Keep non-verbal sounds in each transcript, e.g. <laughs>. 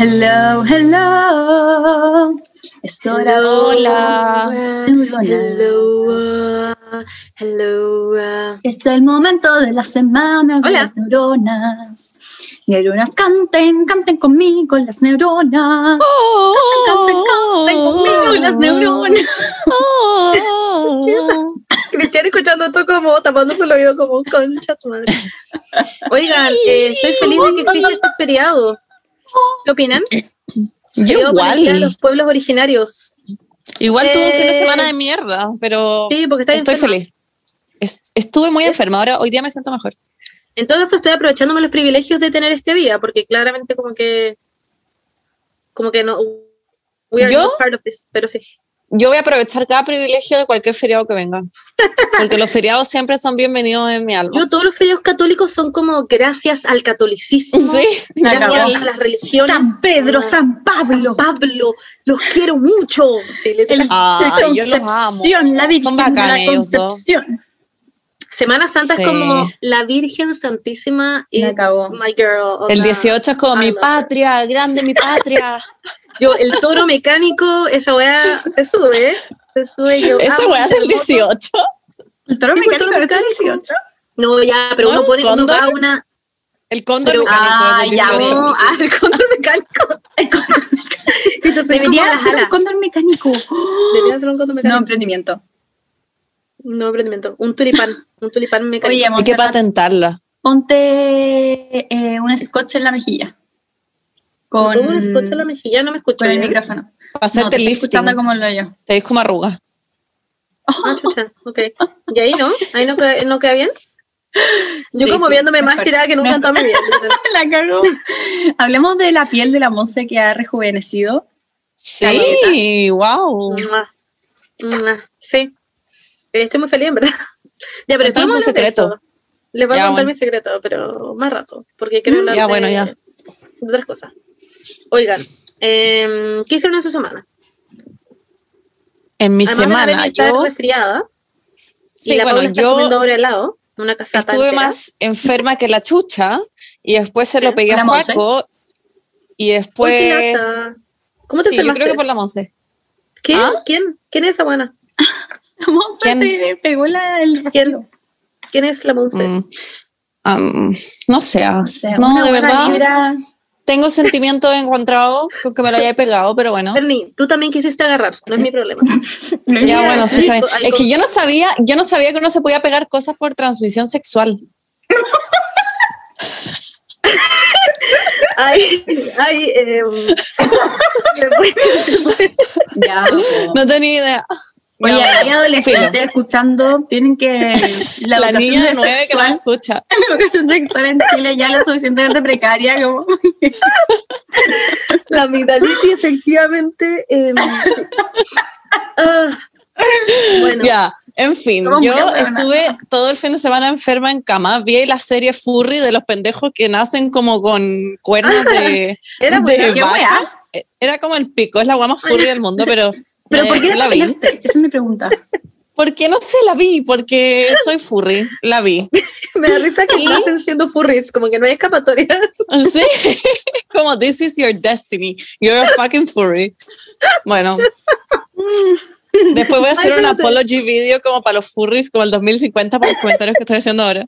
Hello, hello. Es hora Hola. Neurona. Hello, uh, hello. uh. Es el momento de la semana de Hola. las neuronas. Neuronas, canten, canten conmigo las neuronas. Canten, canten conmigo las neuronas. Cristian escuchando esto como tapándose el oído como concha tu madre. Oigan, eh, estoy feliz de que existe este feriado. ¿Qué opinan? Yo Día de igual. los pueblos originarios. Igual tuve un fin de Eh, semana de mierda, pero Sí, porque estoy enferma. feliz. Es- estuve muy enferma, ahora hoy día me siento mejor. En todo caso, estoy aprovechándome los privilegios de tener este día, porque claramente como que como que no we are ¿Yo? not part of this, pero sí. Yo voy a aprovechar cada privilegio de cualquier feriado que venga. Porque los feriados siempre son bienvenidos en mi alma. Yo todos los feriados católicos son como gracias al catolicismo, sí, gracias a las religiones. San Pedro, Ah, San Pablo. Pablo, los quiero mucho. Sí. El, de yo los amo. Concepción, la Virgen la ellos. Concepción. Semana Santa Sí. es como la Virgen Santísima y my girl. El onda. 18 es como mi patria, grande mi patria. <laughs> Yo, el toro mecánico, esa weá se sube, se sube. Yo Esa weá es el terremoto. 18. El toro Sí, mecánico toro es el mecánico. 18. No, ya, pero ¿No uno pone, un uno va a una. El cóndor Pero- mecánico Ah, es ya, 18. No, ah, el cóndor mecánico. <laughs> El cóndor Entonces, Debería ser un cóndor mecánico. <gasps> Debería ser un cóndor No, mecánico. emprendimiento. No, emprendimiento. Un tulipán. Un tulipán mecánico. Oye, Hay que patentarla. ponte eh, un scotch en la mejilla. Con ¿Cómo me escucha la mejilla? No me escucho. con el micrófono. Para hacerte no, lifting. escuchando como lo yo. Te ves como arruga. Ah, <laughs> chucha, ok. ¿Y ahí no? ¿Ahí no queda, no queda bien? Yo Sí, como sí, viéndome más tirada que nunca en toda mi vida. <laughs> La cagó. Hablemos de la piel de la Monse que ha rejuvenecido. Sí, wow. Sí. Estoy muy feliz, en verdad. Ya, pero después tu secreto. Les voy a Ya, contar bueno. mi secreto, pero más rato, porque quiero hablar Ya, de, bueno, ya. de otras cosas. Oigan, em, ¿qué hicieron en su semana? En mi Además semana, estar yo resfriada y Sí, la bueno, está yo- comiendo helado una casa estuve más enferma que la chucha y después se lo pegué a. Juaco y después... ¿Cómo te Sí, yo creo que por la Monse. ¿Quién? ¿Ah? ¿Quién? ¿Quién es esa buena? <laughs> La Monse ¿Quién? te pegó la, el ¿Quién? ¿Quién es la Monse? Mm, am, no sé, ah, O sea, no, una de buena verdad. vibra. Tengo sentimientos encontrados con que me lo haya pegado, pero bueno. Bernie, tú también quisiste agarrar, no es mi problema. <laughs> Ya, bueno, sí, está bien. Hay Es que yo no sabía, yo no sabía que uno se podía pegar cosas por transmisión sexual. <laughs> Ay, ay, eh, después- <laughs> Ya, po. No tenía idea. Oye, hay adolescentes escuchando, tienen que. La, La niña de nueve que no sexual, escucha. <laughs> la educación sexual en Chile ya lo suficientemente precaria como. la amigdalitis efectivamente. eh, ah, bueno, Ya, en fin, yo estuve todo el fin de semana enferma en cama. Vi la serie Furry de los pendejos que nacen como con cuernos de, <laughs> era de buena. ¿Qué vaca. Eh, Era como el pico, es la guama furry del mundo, pero, <laughs> Pero eh, ¿por qué la vi. Esa es mi pregunta. <laughs> Porque no sé, la vi, porque soy furry, la vi. <laughs> Me da risa que ¿Y? nacen siendo furries, como que no hay escapatoria. Sí, como this is your destiny, you're a fucking furry. Bueno, <laughs> después voy a hacer Ay, un apology video como para los furries, como el 2050, para los comentarios que estoy haciendo ahora.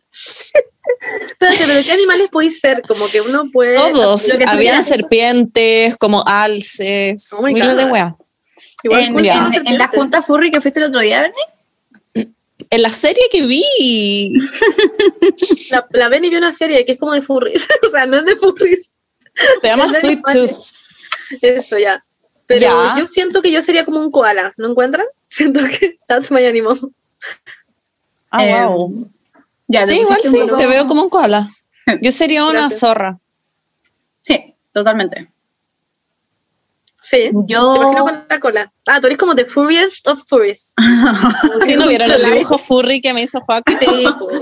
Espérate, pero ¿qué animales podéis ser? Como que uno puede. Todos, lo que tú habían serpientes, como alces, Oh miles de God. weas. Igual En, en- en la junta furry que fuiste el otro día, Bernie. En la serie que vi, La, la Benny vio una serie que es como de furries. <laughs> o sea, no es de furries. se llama de Sweet. Tooth. Eso ya. Pero Ya. yo siento que yo sería como un koala, ¿no encuentran? <laughs> Siento que that's my animal. Ah, Eh, wow. Ya, Sí, igual sí, poco- te veo como un koala. Yo sería una Gracias. zorra. Sí, totalmente. Sí. Yo. Te imagino con la cola. Ah, tú eres como the furriest of furries. <laughs> Si no vieron el dibujo furry que me hizo Juaco.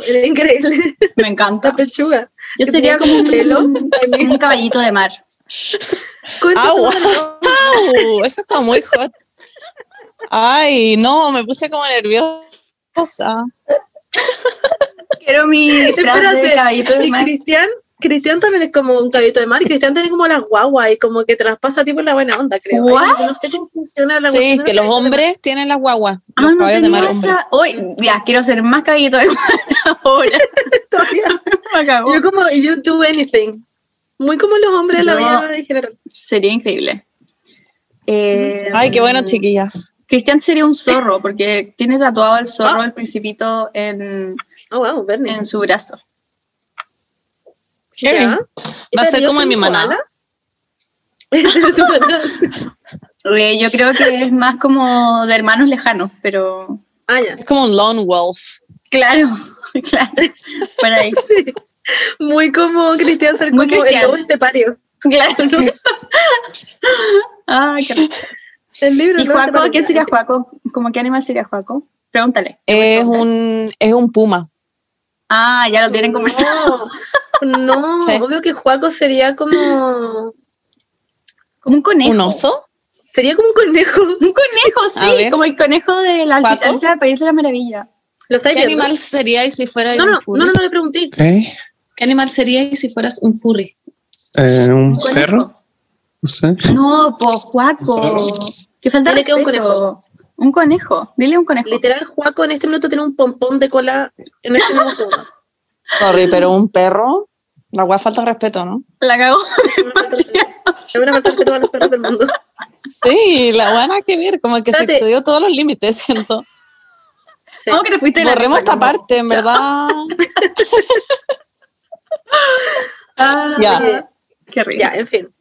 Sí, era increíble. Me encanta. La pechuga. Yo sería como un, pelo. <laughs> un caballito de mar. Concha Eso es como muy hot. Ay, no, me puse como nerviosa. Quiero mi de Espérate. caballito de Y mar. Cristian, Cristian también es como un caballito de mar y Cristian tiene como las guaguas y como que te las pasa a ti por la buena onda, creo. What? Ay, No sé cómo funciona la Sí, que los hombres tienen las guaguas. Ah, Los no caballos de mar esa. Hoy, ya, quiero ser más caballito de mar <laughs> ahora. Todavía. Me <laughs> acabó. Yo como, you do anything. Muy como los hombres de la vida en general. Sería increíble. Eh, Ay, qué bueno, chiquillas. Cristian sería un zorro porque tiene tatuado el zorro Ah. el principito en, Oh, wow, en su brazo. Ya. Va a ser ¿yo como en mi manada. <laughs> Eh, yo creo que es más como de hermanos lejanos, pero Ah, ya. Es como un lone wolf. claro, <laughs> claro. Por ahí. <laughs> Muy como Cristian ser como Cristian. el lobo estepario. Claro. ¿no? Qué- El libro. ¿Y ¿no? Juaco? ¿Qué sería Juaco? ¿Cómo qué animal sería Juaco? Pregúntale. Es un, es un puma. Ah, ya lo tienen conversado. No, no <laughs> Sí. obvio que Juaco sería como. Como un conejo. ¿Un oso? Sería como un conejo. <laughs> Un conejo, A sí, como el conejo de la. Alicia del País de la Maravilla. ¿Lo estáis ¿Qué viendo? animal seríais si fuerais No, un no, furry? no, no, no le pregunté. ¿Qué? ¿Qué animal seríais si fueras un furry? Eh, ¿Un perro? No sé. No, po, Juaco. Que falta que un conejo. Un conejo. Dile un conejo. Literal, Juaco en este minuto tiene un pompón de cola en este mismo segundo. <laughs> Sorry, pero un perro. La weá falta respeto, ¿no? La cagó. <laughs> Es una <laughs> falta de respeto a los perros del mundo. Sí, la weá nada que ver, como que se excedió todos los límites, siento. Sí. ¿Cómo que te fuiste Borremos esta como? parte, en verdad. Ah, Ya. Qué risa. Ya, en fin.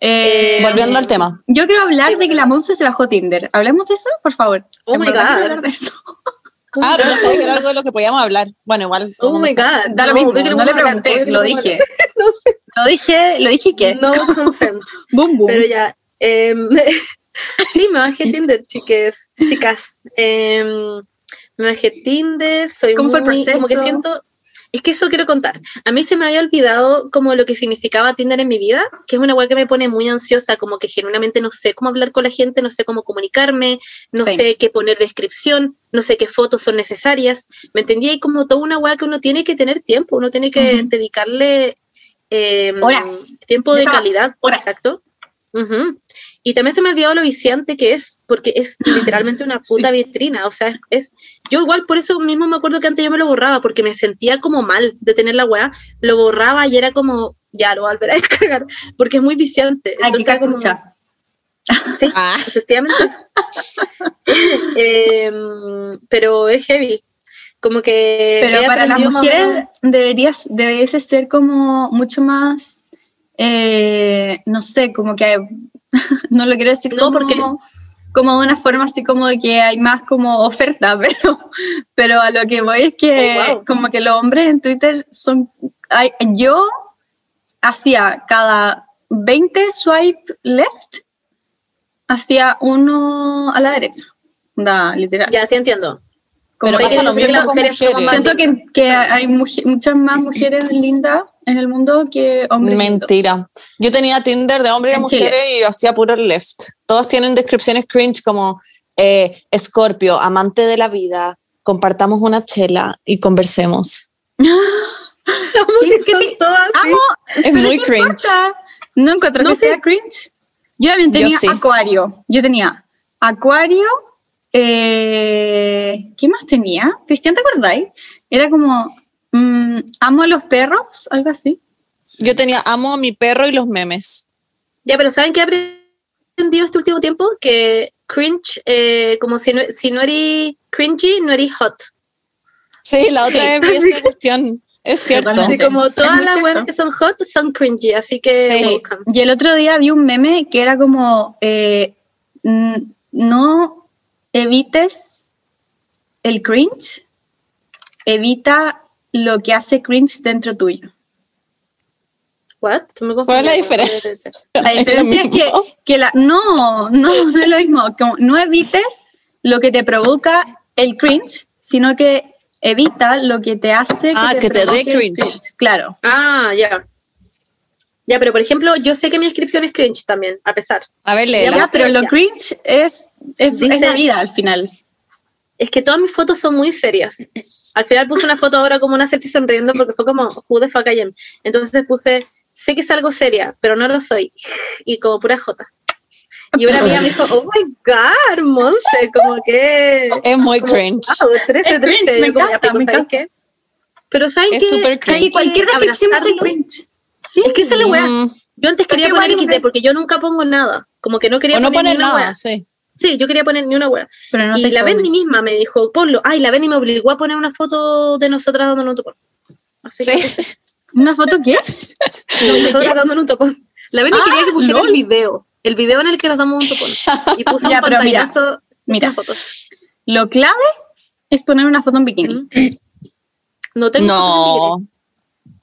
Eh, Volviendo al tema. Yo quiero hablar de que la Monza se bajó Tinder. ¿Hablemos de eso, por favor? Oh En my God. hablar de eso. <laughs> Ah, pero sabía que era algo de lo que podíamos hablar. Bueno, igual. Oh no my god. Da lo mismo, no le pregunté, lo dije. <laughs> No sé. Lo dije, lo dije que. No <laughs> consent. Boom, boom. Pero ya. em, sí, me bajé Tinder, chiques, chicas. Em, me bajé Tinder, soy ¿Cómo fue el muy- Como que proceso? siento. Es que eso quiero contar. A mí se me había olvidado como lo que significaba Tinder en mi vida, que es una web que me pone muy ansiosa, como que genuinamente no sé cómo hablar con la gente, no sé cómo comunicarme, no Sí. sé qué poner descripción, no sé qué fotos son necesarias. ¿Me entendí? Hay como toda una web que uno tiene que tener tiempo, uno tiene que dedicarle em, Horas. tiempo de calidad. horas. Exacto. Ujú. Y también se me ha olvidado lo viciante que es, porque es <laughs> literalmente una puta vitrina. O sea, es, yo igual por eso mismo me acuerdo que antes yo me lo borraba, porque me sentía como mal de tener la weá. Lo borraba y era como, ya lo voy a <laughs> descargar, porque es muy viciante. Entonces, era como-. <laughs> Sí, Ah, efectivamente. Em, pero es heavy. Como que. Pero para las más mujeres deberías, debería ser como mucho más, eh, no sé, como que, <laughs> no lo quiero decir No, como, porque- como de una forma así como de que hay más como oferta, <laughs> pero, pero a lo que voy es que Oh, wow. como que los hombres en Twitter son, hay- yo hacía cada 20 swipe left, hacía uno a la derecha, da, literal. Ya, sí entiendo. Como Pero que pasa lo mismo con mujeres Siento que, que hay muchas más mujeres lindas en el mundo que hombres. Mentira. Yo tenía Tinder de hombres y mujeres y hacía puro left. Todos tienen descripciones cringe como eh, Scorpio, amante de la vida, compartamos una chela y conversemos. <laughs> ¿Qué- qué te- todas. Amo, Es muy ¿qué cringe. importa? No encuentro No que sé. sea cringe. Yo también Yo tenía sí. Acuario. Yo tenía Acuario. eh, ¿Qué más tenía? Cristian, ¿te acordáis? Era como mm, amo a los perros, algo así. Yo tenía amo a mi perro y los memes. Ya, pero ¿saben qué he aprendido este último tiempo? Que cringe, eh, como si no, si no eres cringy, no eres hot. Sí, la otra Sí. vez vi esa <laughs> cuestión. Es cierto. Así como todas las webs que son hot son cringy, así que Sí. welcome. Y el otro día vi un meme que era como eh, no evites el cringe, evita lo que hace cringe dentro tuyo. What? ¿Cuál es la diferencia? La <laughs> ¿Es lo diferencia es que, que la, no, no, no es lo mismo. Como no evites lo que te provoca el cringe, sino que evita lo que te hace Ah, que te dé cringe. Claro. Ah, ya. Ya, pero por ejemplo, yo sé que mi descripción es cringe también, a pesar. A ver, Ya, pero lo cringe es, es, es la vida al final. Es que todas mis fotos son muy serias. Al final puse una foto ahora como una selfie sonriendo porque fue como, who the fuck I am. Entonces puse, sé que es algo seria, pero no lo soy. Y como pura jota. Y una amiga me dijo, oh my god, Monse, como que... Es muy como, cringe. wow, 13, Es cringe, 13. me Yo como, ya, encanta, pico, me ¿sabes encanta. qué? Pero ¿saben Es qué? súper Hay cringe. Que cualquier ser abrazarlo. cringe. Sí. Es que esa es la weá. Mm, Yo antes quería poner XD porque yo nunca pongo nada. Como que no quería o no poner poner nada, sí. Sí, yo quería poner ni una weá. Pero no y la. Benny misma me dijo, ponlo. Ay, la Benny me obligó a poner una foto de nosotras dándonos un topón. Así que. <laughs> ¿Una foto qué? nosotras dándonos un topón. La Benny Ah, quería que pusiera lol. el video. El video en el que nos damos un topón. Y <laughs> puso Ya, un pero mira, pantallazo mira. fotos. Lo clave es poner una foto en bikini. No tengo No,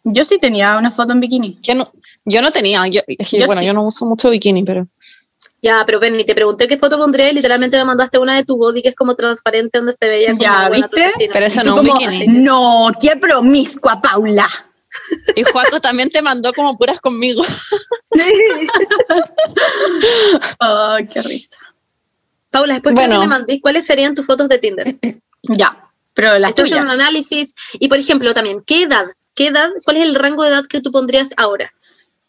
Yo sí tenía una foto en bikini. yo no, yo no tenía, yo, bueno, sí. yo no uso mucho bikini, pero Ya, pero Benny, te pregunté qué foto pondré y literalmente me mandaste una de tu body que es como transparente donde se veía como Ya, ¿viste? Pero eso no, un como, bikini. no, qué promiscua, Paula. Y Juaco también te mandó como puras conmigo. <laughs> <laughs> Ay, qué risa. Paula, después Bueno. que me mandéis, ¿cuáles serían tus fotos de Tinder? <clears throat> Ya, pero las Esto es tuyas. un análisis. Y por ejemplo, también, ¿qué edad? ¿Qué edad? ¿Cuál es el rango de edad que tú pondrías ahora?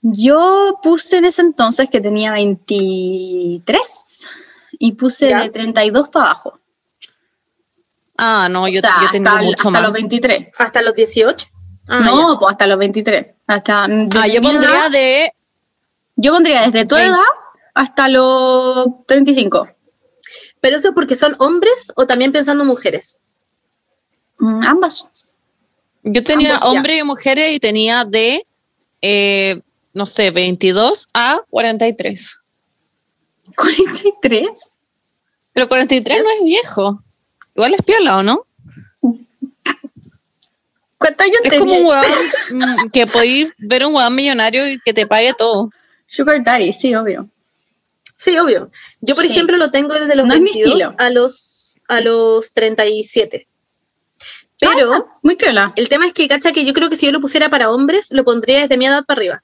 Yo puse en ese entonces que tenía 23 y puse Ya. de 32 para abajo. Ah, no, yo, o sea, yo tengo hasta, mucho hasta más. los 23. ¿Hasta los 18? Ah, no, pues hasta los 23. Hasta, Ah, yo pondría edad- de yo pondría desde tu Veinte. edad hasta los 35. ya. ¿Pero eso es porque son hombres o también pensando mujeres? Mm, ambas. Yo tenía hombres y mujeres y tenía de, eh, no sé, 22 a 43. 43. Pero 43 no es viejo. Igual es piola, ¿o no? ¿Cuántos años Es como un weón mm, que podéis ver un weón millonario y que te pague todo. Sugar Daddy, sí, obvio. Sí, obvio. Yo, por Sí. ejemplo, lo tengo desde los No es mi 22 estilo. a los, a los 37. Pero Ah, muy piola. el tema es que, cacha, que yo creo que si yo lo pusiera para hombres, lo pondría desde mi edad para arriba.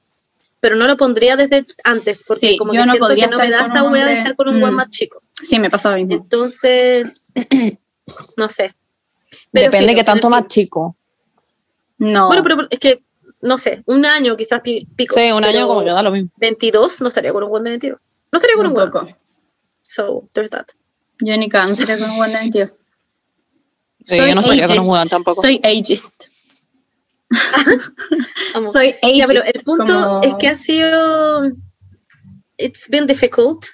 Pero no lo pondría desde antes, porque Sí, como yo que no siento podría que no me da con esa un wea de estar con un weón Mm. más chico. Sí, me pasa lo mismo. Entonces, <clears throat> no sé. Pero Depende filo, que tanto más chico. No. Bueno, pero es que, no sé, un año quizás pi- pico. Sí, un año como que da lo mismo. 22 no estaría con un weón de 22. No estaría con un un poco. So, there's that. Yo ni cáncer con un buen de 22. Sí, yo no estaría con un weón tampoco. Soy ageist. <laughs> Soy ageist. Ya, pero el punto como- es que ha sido. It's been difficult.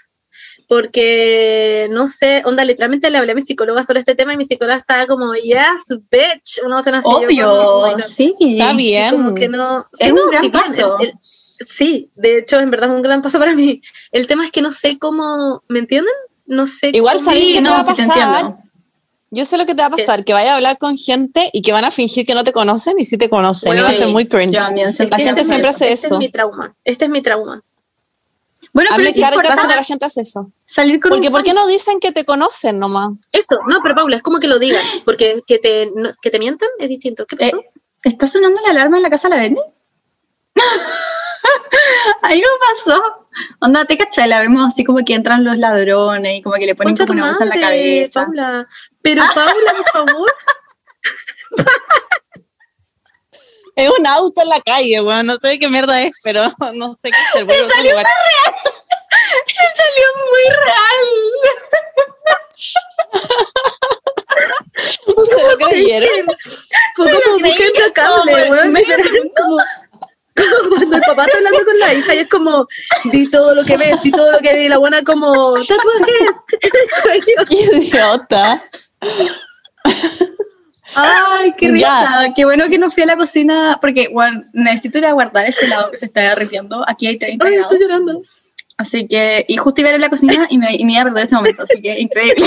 Porque no sé, onda, literalmente le hablé a mi psicóloga sobre este tema y mi psicóloga estaba como, yes, bitch. Una otra así, yo como, Obvio, "Oh my God". sí. Está bien. como que no. Es sí, un no, gran sí, paso. el- el- sí, de hecho, en verdad es un gran paso para mí. El tema es que no sé cómo. ¿Me entienden? No sé. Igual cómo- sabéis te no, va a pasar. Yo sé lo que te va a pasar, que vaya a hablar con gente y que van a fingir que no te conocen y sí te conocen. Bueno, y va a ser muy cringe. yo La que gente este siempre hace este eso. es mi trauma. Este es mi trauma. Bueno, pero ¿qué cargo importa cuando la gente hace eso. salir con Porque un ¿por qué no dicen que te conocen nomás? Eso, no, pero Paula, es como que lo digan. Porque que te, no- que te mientan es distinto. ¿Qué pasó? Eh, ¿Está sonando la alarma en la casa de la <laughs> Berni? <laughs> Ahí me pasó. Onda, te cachai, la vemos así como que entran los ladrones y como que le ponen como tu una bolsa en la cabeza. Paula. Pero <laughs> Paula, por favor. <laughs> Es un auto en la calle, weón. No sé qué mierda es, pero no sé qué hacer. Voy a otro lugar. Me salió muy real. ¿Se lo creyeron? Fue como la cable, weón. literal, como cuando el papá está hablando con la hija y es como, di todo lo que ves, di todo lo que ves, y la buena como, tatuajes. <laughs> Idiota. Ay, qué risa. Qué bueno que no fui a la cocina porque, bueno, necesito ir a guardar ese helado que se está derritiendo. Aquí hay 30 Ay, grados. estoy llorando. Asy que, y justo iba a ir a la cocina y me, y me iba a perder ese momento, así que increíble. <laughs>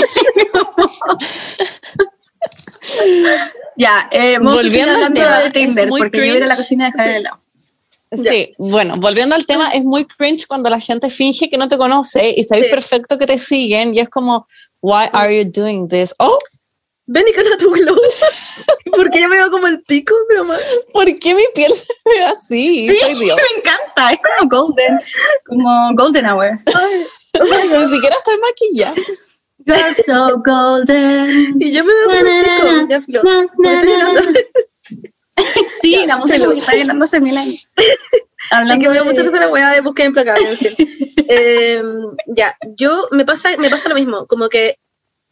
ya, eh, Volviendo al tema, de Tinder, porque yo iba a ir a la cocina a dejar el helado. Sí, bueno, volviendo al tema, es muy cringe cuando la gente finge que no te conoce y sabes Sí. perfecto que te siguen y es como, why are you doing this? Oh, Ven y canta tu glow. <laughs> Porque yo me veo como el pico, pero más. ¿por qué mi piel se ve así? Soy Dios. Me encanta, es como golden, como golden hour. Ni siquiera estoy maquillada. You're so golden. Y yo me veo como Na, pico, na. Na, na, <laughs> Sí, la música que está llenando hace mil años. <laughs> Es Hablando que me da mucha risa la weá de búsqueda implacable. en fin. <laughs> Eh, ya, yo me pasa, me pasa lo mismo, como que,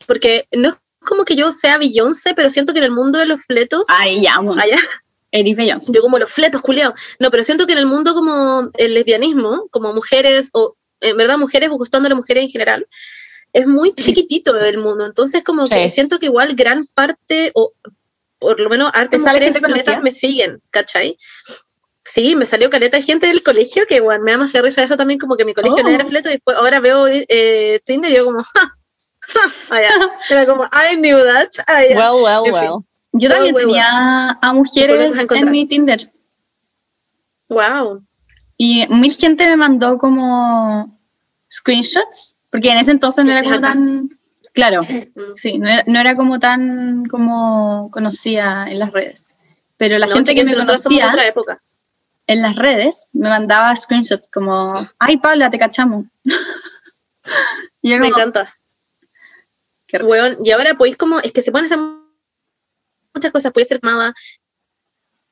porque no es como que yo sea Beyoncé, pero siento que en el mundo de los fletos, Ay, ya, vamos. allá, Eric Beyoncé. yo como los fletos, culiao. No, pero siento que en el mundo como el lesbianismo, como mujeres, o en verdad mujeres o gustando a las mujeres en general, es muy chiquitito el mundo. Entonces, como que Sí. siento que igual gran parte, o por lo menos hartas ¿Te sale mujeres me siguen, ¿cachai? Sí, me salió caleta de gente del colegio que, bueno, me da más risa eso también, como que mi colegio no Oh. era fleto y después ahora veo eh, Tinder y yo como, <laughs> ja, ja, ah. <laughs> Era como, I knew that. Well, well, En fin. well. Yo también tenía a mujeres en mi Tinder. Wow. Y mil gente me mandó como screenshots, porque en ese entonces no era como tan, claro, Mm. sí, no era, no era como tan como conocida en las redes. Pero la No, gente que me conocía otra época. en las redes me mandaba screenshots como, ay Paula, te cachamos. <laughs> y yo Me encanta. Weón, y ahora podéis como, es que se pueden hacer muchas cosas, puede ser llamada,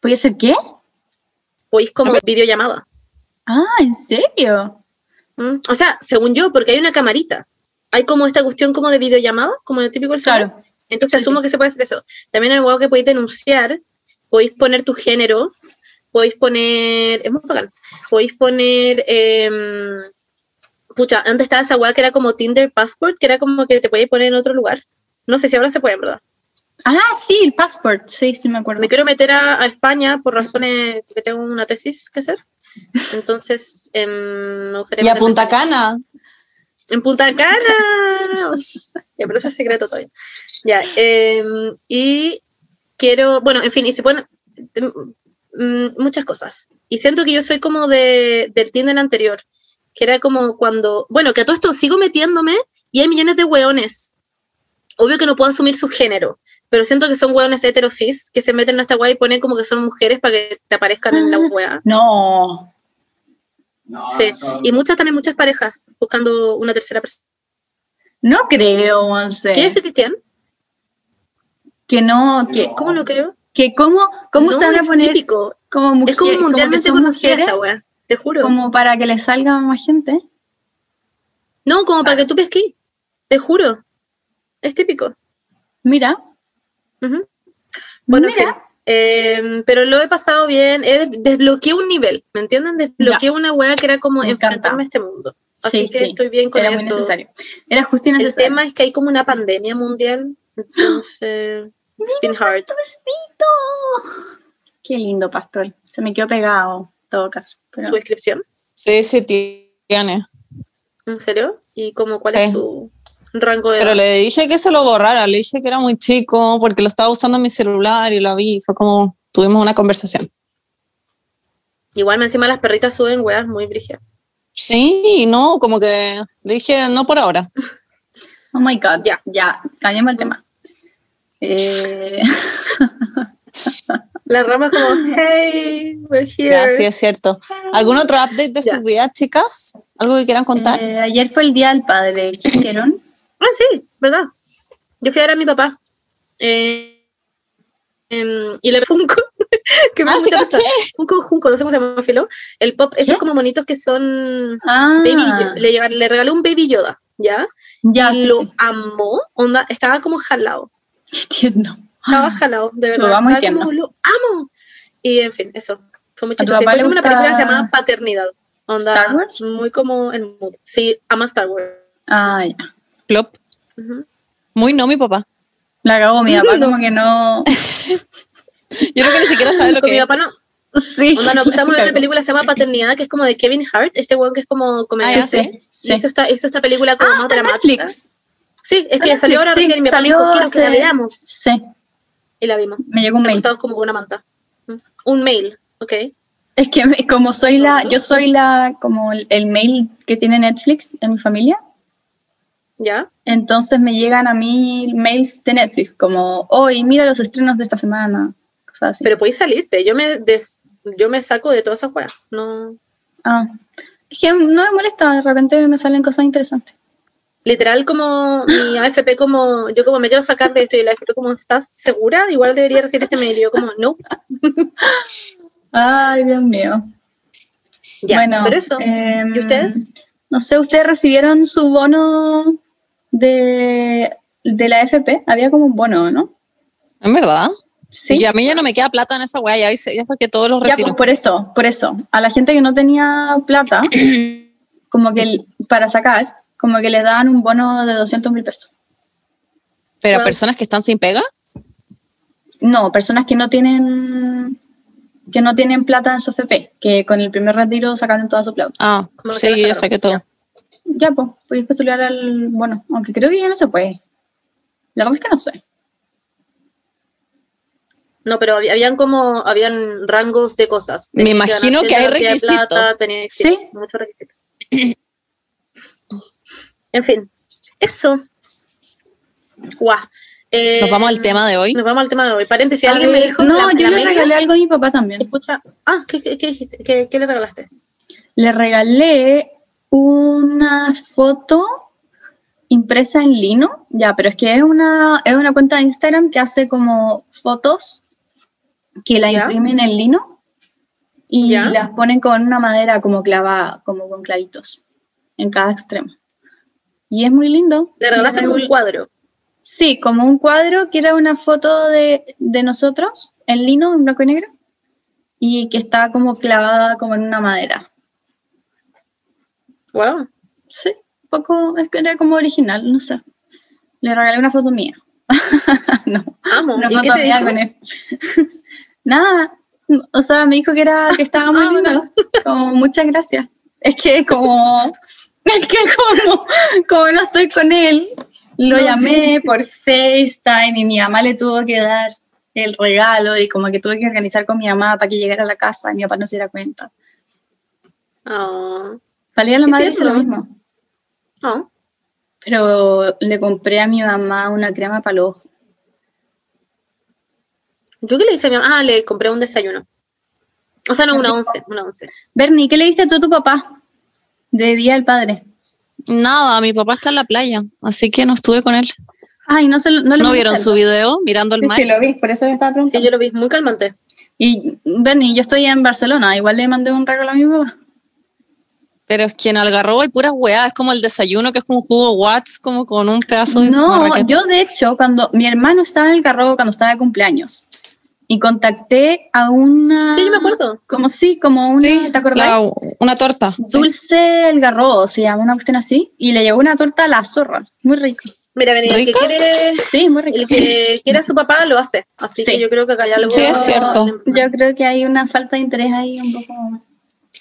¿Puede ser qué? podéis como videollamada. Ah, ¿en serio? ¿Mm? O sea, según yo, porque hay una camarita. Hay como esta cuestión como de videollamada, como el típico celular. Claro. Entonces Sí, asumo que se puede hacer eso. También hay algo que podéis denunciar, podéis poner tu género, podéis poner, es muy bacán, podéis poner, em, pucha, antes estaba esa weá que era como Tinder Passport, que era como que te podías poner en otro lugar. No sé si ahora se puede, ¿verdad? Ah, sí, el passport, sí, sí me acuerdo. Me quiero meter a, a España por razones que tengo una tesis que hacer. Entonces, em, me gustaría... Y a Punta Cana. En Punta Cana. ya, pero eso es secreto todavía. Ya, em, y quiero, bueno, en fin, y se pueden mm, muchas cosas. Y siento que yo soy como de, del Tinder anterior, que era como cuando, bueno, que a todo esto sigo metiéndome y hay millones de hueones. Obvio que no puedo asumir su género, pero siento que son hueones heterosis que se meten en esta hueá y ponen como que son mujeres para que te aparezcan en la hueá. No, Sí. Y muchas también, muchas parejas buscando una tercera persona. no creo, Monse. ¿Qué dice Cristian? Que no, que, ¿Cómo no creo? que cómo, cómo No, se van a poner típico. como mujeres, Es como mundialmente como mujeres, esta wea, te juro. como para que le salga más gente. No, como para que tú pesquís, te juro. Es típico. Mira, Ujú. Bueno, en Mira. fin. Eh, pero lo he pasado bien, he desbloqueé un nivel, ¿me entienden? Desbloqueé una wea que era como Me encanta. enfrentarme a este mundo. Así Sí, que sí. estoy bien con era eso. muy necesario. Era justo y El necesario. tema es que hay como una pandemia mundial, entonces <gasps> it's been hard. Pastorcito. Qué lindo pastor. Se me quedó pegado, en todo caso. Pero ¿Su descripción? Sí, sí, tiene. ¿En serio? ¿Y como cuál Sí. es su rango de Pero edad? le dije que se lo borrara, le dije que era muy chico porque lo estaba usando en mi celular y lo vi. Fue como, tuvimos una conversación. Igual encima las perritas suben weas muy brígidas. Sí, no, como que le dije, no por ahora. <laughs> Oh my god. Ya. Ya, cambiemos el tema. Eh, La rama es como, <laughs> hey, we're here. Ya, sí, es cierto. ¿Algún otro update de Ya. sus vidas, chicas? ¿Algo que quieran contar? eh, ayer fue el día del padre. ¿Qué hicieron? Ah, sí, ¿verdad? Yo fui a ver a mi papá. Eh, em, y le <laughs> Funko. que me ah, sí, caché. Funko, Funko, no sé cómo se llama, filo. El pop, estos ¿Qué? como monitos que son. Ah, Baby, le, le regalé un Baby Yoda, ¿ya? ya, y sí, lo sí. amó. Onda, estaba como jalado. Qué tierno. Estaba jalado, de verdad. Lo amo y Estaba como, lo amo. Y en fin, eso. Fue muy ¿A tu chistoso. Fue una película que se llama Paternidad. Onda, Star Wars? Muy como el mood. Sí, ama Star Wars. Ah, ya. Plop. Ujú. Muy no, mi papá. La cagó mi papá, No. <laughs> como que no. <laughs> Yo creo que ni siquiera sabe lo mi que es. papá no. Sí. Onda, nos estamos viendo una película que se llama Paternidad, que es como de Kevin Hart, este weón que es como Ah, comediante. sé. Sí. Y hizo esta, hizo esta película como Ah, más dramática. Netflix. Sí, es que en salió ahora Netflix, sí, recién y mi papá salió dijo, quiero que la veamos. Sí. Y la vimos. Me llegó un Me mail. como con una manta. Mm. Un mail, ok. Es que como soy la, yo soy la, como el, el mail que tiene Netflix en mi familia, ¿Ya? entonces me llegan a mí mails de Netflix, como, hoy mira los estrenos de esta semana, cosas así. Pero podéis salirte. Yo me, des- yo me saco de todas esas weas. No. ah, es que no me molesta, de repente me salen cosas interesantes. literal como mi AFP como, yo como me quiero sacar de esto y la AFP como, ¿estás segura? Igual debería recibir este medio. Yo como, no. <laughs> Ay, Dios mío. Ya, bueno, pero eso. em, ¿Y ustedes? No sé, ¿ustedes recibieron su bono de, de la FP? Había como un bono, ¿no? ¿En verdad? Sí. Y a mí ya no me queda plata en esa weá, ya, hice- ya saqué todos los Ya, retiros. pues por eso, por eso. A la gente que no tenía plata, <clears throat> como que el- para sacar, como que les daban un bono de 200 mil pesos. Pero Wow. personas que están sin pega, No, personas que no tienen que no tienen plata en su FP, que con el primer retiro sacaron toda su plata. ah, Como sí, yo saqué todo. ya. Ya, pues, podéis postular al bono, aunque creo que ya no se puede. La verdad es que no sé. No, pero había- habían como, habían rangos de cosas. Me imagino que hay de plata, requisitos. tenías- sí, muchos requisitos. en fin, eso. Guau. Eh, Nos vamos al tema de hoy. Nos vamos al tema de hoy. Paréntesis, alguien me ver, dijo. No, la- yo la le regalé algo a mi papá también. Escucha. Ah, ¿qué, qué, qué dijiste? ¿Qué, qué le regalaste? Le regalé una foto impresa en lino, ya, pero es que es una, es una cuenta de Instagram que hace como fotos que la Ya. imprimen en lino y Ya. las ponen con una madera como clavada, como con clavitos en cada extremo. Y es muy lindo. Le regalaste un cuadro. Sí, como un cuadro que era una foto de, de nosotros en lino, en blanco y negro, y que está como clavada como en una madera. Wow. Sí, un poco, es que era como original, no sé. Le regalé una foto mía. <laughs> no, Amo. una ¿Y qué foto mía con él. <laughs> Nada, o sea, me dijo que era que estaba muy lindo. Como, muchas gracias. Es que como, <laughs> es que como, como no estoy con él, lo No, llamé por FaceTime y mi mamá le tuvo que dar el regalo y como que tuve que organizar con mi mamá para que llegara a la casa y mi papá no se diera cuenta. Ah, Para el Día de la madre hice lo mismo. ah. Pero le compré a mi mamá una crema para los ojos. ¿Yo qué le hice a mi mamá? Ah, le compré un desayuno. O sea, no, una once, una once. Bernie, ¿qué le diste tú a tu papá de Día del Padre? Nada, mi papá está en la playa, así que no estuve con él. Ay, no, se lo- no le ¿No vieron su video mirando el Sí, mar? sí, lo vi, por eso le estaba Sí, preguntando. yo lo vi muy calmante. Y Bernie, yo estoy en Barcelona, igual le mandé un regalo a mi papá. Pero es que en Algarrobo hay puras weas, es como el desayuno que es como un jugo Watts, como con un pedazo de No, marraqueta. yo de hecho, cuando mi hermano estaba en el carro cuando estaba de cumpleaños, y contacté a una... Sí, yo me acuerdo. Como sí, como una, Sí, ¿te acordás? la- una torta. Dulce el garrobo, se llama una cuestión así, y le llegó una torta a la zorra, muy rico. Mira, vení, el que quiere, Sí, muy rico. el que quiere a su papá lo hace. Así Sí. que yo creo que acá hay algo. Sí, es cierto. Yo creo que hay una falta de interés ahí un poco...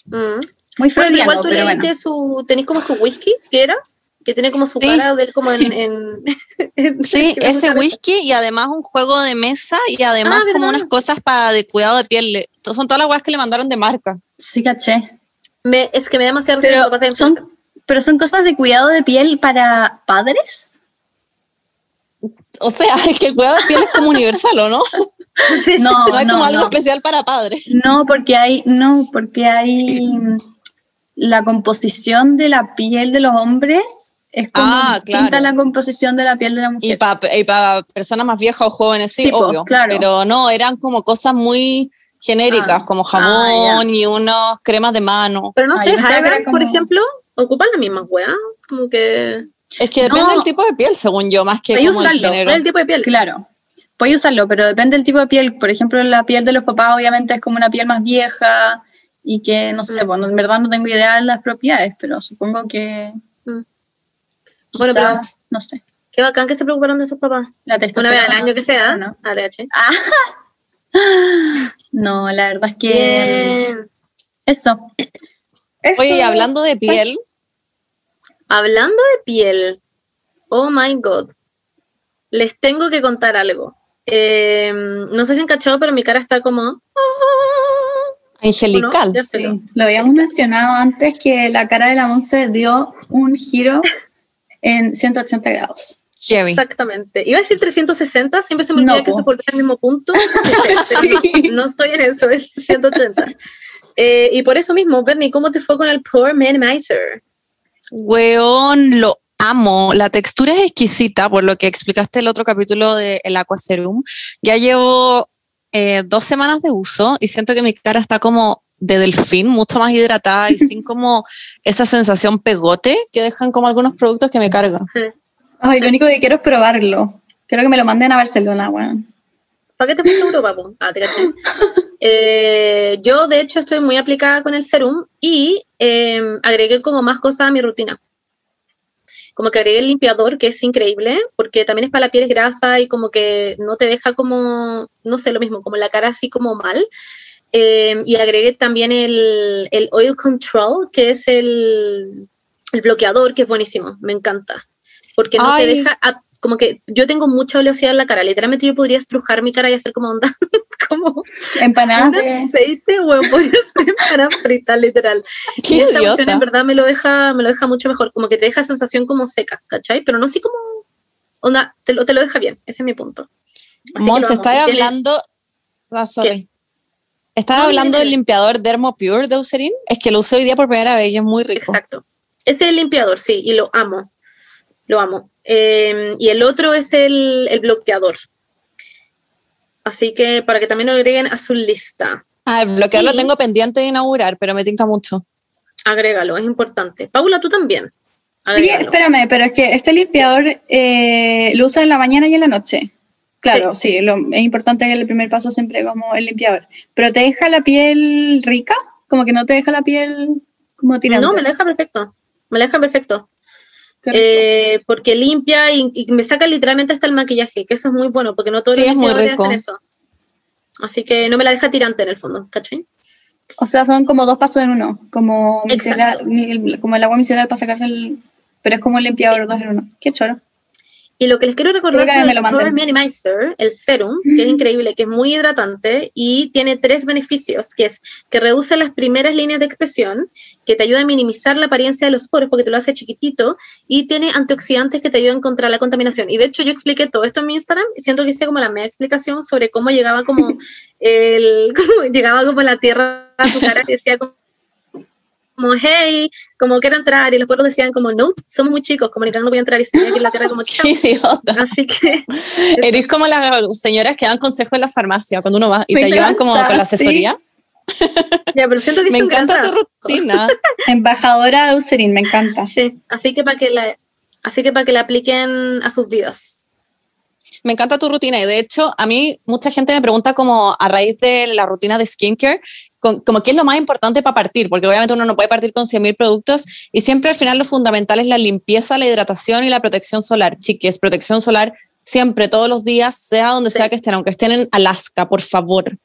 Mm. Muy Bueno, freudiano, igual tú pero le bueno. su. ¿Tenés como su whisky? ¿Qué era? Que tiene como su Sí. cara de él como en. en- <laughs> en- Sí, que ese whisky y además un juego de mesa y además Ah, como unas cosas para de cuidado de piel. Le- Son todas las weas que le mandaron de marca. Sí, caché. Me, es que me da demasiado Pero en son, pero son cosas de cuidado de piel para padres. O sea, <laughs> es que el cuidado de piel es como universal, ¿o no? <laughs> No, No hay como algo no. especial para padres. No, porque hay, no, porque hay la composición de la piel de los hombres es como Ah, distinta claro. a la composición de la piel de la Y mujer. para personas más viejas o jóvenes, sí, Sí, obvio. claro. Pero no, eran como cosas muy genéricas, Ah, como ah, jabón y unos cremas de mano. Pero no Ah, sé, Haaland, era por como- ejemplo, ocupan la misma weá. Como que. Es que depende No. del tipo de piel, según yo, más que como el usarlo, género. ¿Cuál es el tipo de piel? Claro. Puede usarlo, pero depende del tipo de piel. Por ejemplo, la piel de los papás obviamente es como una piel más vieja y que, no sé, bueno, en verdad no tengo idea de las propiedades, pero supongo que... Mm. Bueno, pero- No sé. Qué bacán que se preocuparon de sus papás. La Una vez al año que sea. ¿no? ADH. No, la verdad es que... Bien. Eso. Eso. Oye, y hablando de piel, Hablando de piel, oh my god, les tengo que contar algo. Eh, no sé si han cachado, pero mi cara está como. Angelical. ¿no? Sí, lo habíamos mencionado antes que la cara de la Monse dio un giro en 180 grados. Heavy. Exactamente. Iba a decir 360, siempre se me No, olvida que po. se volvió al mismo punto. <laughs> No, no estoy en eso, es 180. Eh, y por eso mismo, Bernie, ¿cómo te fue con el Poor Minimizer? Weón, lo amo. La textura es exquisita, por lo que explicaste el otro capítulo del el Aqua Serum. Ya llevo eh, dos semanas de uso y siento que mi cara está como de delfín, mucho más hidratada y sin <laughs> como esa sensación pegote que dejan como algunos productos que me cargan. Ay, lo único que quiero es probarlo. Quiero que me lo manden a Barcelona, weón. ¿Para qué te fuiste a Europa, po? Ah, te caché. Eh, yo, de hecho, estoy muy aplicada con el serum y eh, agregué como más cosas a mi rutina. Como que agregué el limpiador, que es increíble, porque también es para la piel grasa y como que no te deja como, no sé, lo mismo, como la cara así como mal. Eh, y agregué también el, el, Oil Control, que es el, el, bloqueador, que es buenísimo, me encanta. Porque no Ay. te deja, como que yo tengo mucha oleosidad en la cara, literalmente yo podría estrujar mi cara y hacer como onda, <laughs> como Empanadas aceite, weón, podría <laughs> fritar, literal. Qué y esta opción en verdad me lo deja, me lo deja mucho mejor, como que te deja sensación como seca, ¿cachai? Pero no así como, onda, te lo, te lo deja bien, ese es mi punto. Monse, estás hablando. Ah, sorry. ¿Estás No, hablando del limpiador Dermo Pure de Eucerin? Es que lo usé hoy día por primera vez y es muy rico. Exacto. Ese es el limpiador, sí, y lo amo. Lo amo. Eh, y el otro es el, el bloqueador. Así que para que también lo agreguen a su lista. Ah, el bloqueador lo tengo pendiente de inaugurar, pero me tinca mucho. Agrégalo, es importante. Paula, tú también. Oye, Agrégalo. espérame, pero es que este limpiador eh, lo usa en la mañana y en la noche. Claro, sí, lo- es importante que el primer paso siempre como el limpiador. Pero te deja la piel rica, como que no te deja la piel como tirante. No, me la deja perfecto. Me la deja perfecto. Eh, porque limpia y, y me saca literalmente hasta el maquillaje, que eso es muy bueno, porque no todos Sí, los es muy limpiadores rico. hacen eso. Así que no me la deja tirante en el fondo, ¿cachai? O sea, son como dos pasos en uno, como, micelar, mi- como el agua micelar para sacarse el... Pero es como un limpiador dos en uno. Qué choro. Y lo que les quiero recordar que sobre el. Pore Minimizer, el serum, que es increíble, que es muy hidratante y tiene tres beneficios, que es que reduce las primeras líneas de expresión, que te ayuda a minimizar la apariencia de los poros porque te lo hace chiquitito y tiene antioxidantes que te ayudan contra la contaminación. Y de hecho yo expliqué todo esto en mi Instagram y siento que hice como la media explicación sobre cómo llegaba como <laughs> el <laughs> cómo llegaba como la tierra a tu cara y decía como como, hey, como quiero entrar, y los poros decían como, no, somos muy chicos, comunicando voy a entrar, y se que la tierra como, <laughs> chao. Idiota. Así que <laughs> Eres como las señoras que dan consejos en la farmacia cuando uno va y Me te ayudan como con la asesoría. Ya, pero siento que <laughs> Me encanta tu rutina. Embajadora de Eucerin, me encanta. Sí, así que para que la, así que para que la apliquen a sus vidas. Me encanta tu rutina y de hecho a mí mucha gente me pregunta como a raíz de la rutina de skincare, con- como qué es lo más importante para partir, porque obviamente uno no puede partir con 100.000 productos y siempre al final lo fundamental es la limpieza, la hidratación y la protección solar. Chiques, protección solar siempre, todos los días, sea donde Sí. sea que estén, aunque estén en Alaska, por favor.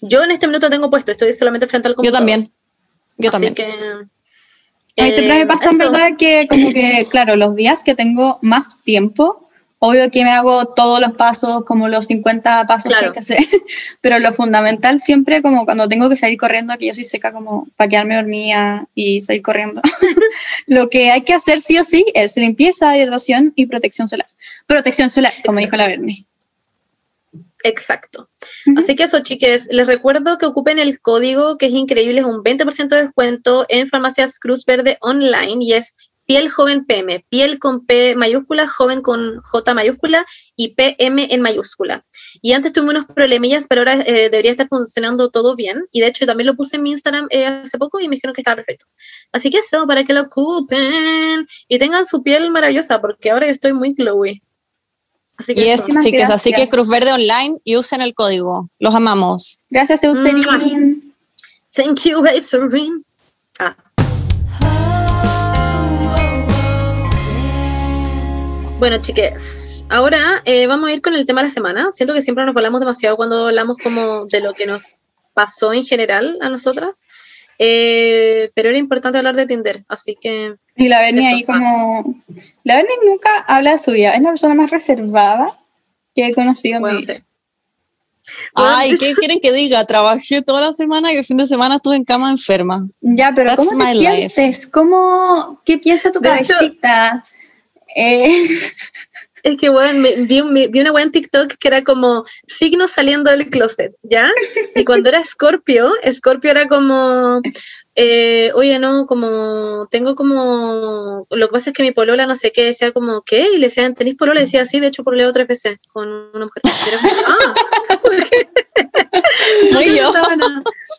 Yo en este minuto tengo puesto, estoy solamente frente al Yo computador. también. Yo así también. que A mí siempre eh, me pasa en verdad que como que, claro, los días que tengo más tiempo, obvio que me hago todos los pasos, como los 50 pasos que hay que hacer, <laughs> pero lo fundamental siempre como cuando tengo que salir corriendo, que yo soy seca como para quedarme dormida y salir corriendo, <laughs> lo que hay que hacer sí o sí es limpieza, hidratación y protección solar. Protección solar, como dijo la Bernie. Exacto. Así que eso, chiques, les recuerdo que ocupen el código que es increíble, es un 20% de descuento en Farmacias Cruz Verde Online y es piel joven PM, piel con P mayúscula, joven con J mayúscula y PM en mayúscula. Y antes tuve unos problemillas, pero ahora eh, debería estar funcionando todo bien. Y de hecho también lo puse en mi Instagram eh, hace poco y me dijeron que estaba perfecto. Así que eso, para que lo ocupen y tengan su piel maravillosa, porque ahora yo estoy muy glowy. Así que Y es, eso. Chiques, así que. Cruz Verde Online y usen el código. Los amamos. Gracias, Eucerin. Thank you, Vaseline. Bueno, chiques, ahora eh, vamos a ir con el tema de la semana. Siento que siempre nos hablamos demasiado cuando hablamos como de lo que nos pasó en general a nosotras. Eh, pero era importante hablar de Tinder, así que Y la Bernie ahí como... La Bernie nunca habla de su vida, es la persona más reservada que he conocido en bueno, mi vida. sí. Ay, ¿qué quieren que diga? Trabajé toda la semana y el fin de semana estuve en cama enferma. Ya, pero That's ¿cómo te sientes? ¿Cómo, ¿Qué piensa tu De hecho- cabecita? Eh, <laughs> Es que, bueno, me- vi, un- vi una buena TikTok que era como signos saliendo del closet, ¿ya? Y cuando era Scorpio, Scorpio era como, eh, oye, no, como, tengo como, lo que pasa es que mi polola no sé qué, decía como, ¿qué? Y le decían, ¿tenéis polola? Y decía, sí, de hecho pololeo tres veces con una mujer. ah, <laughs> Muy <laughs> yo.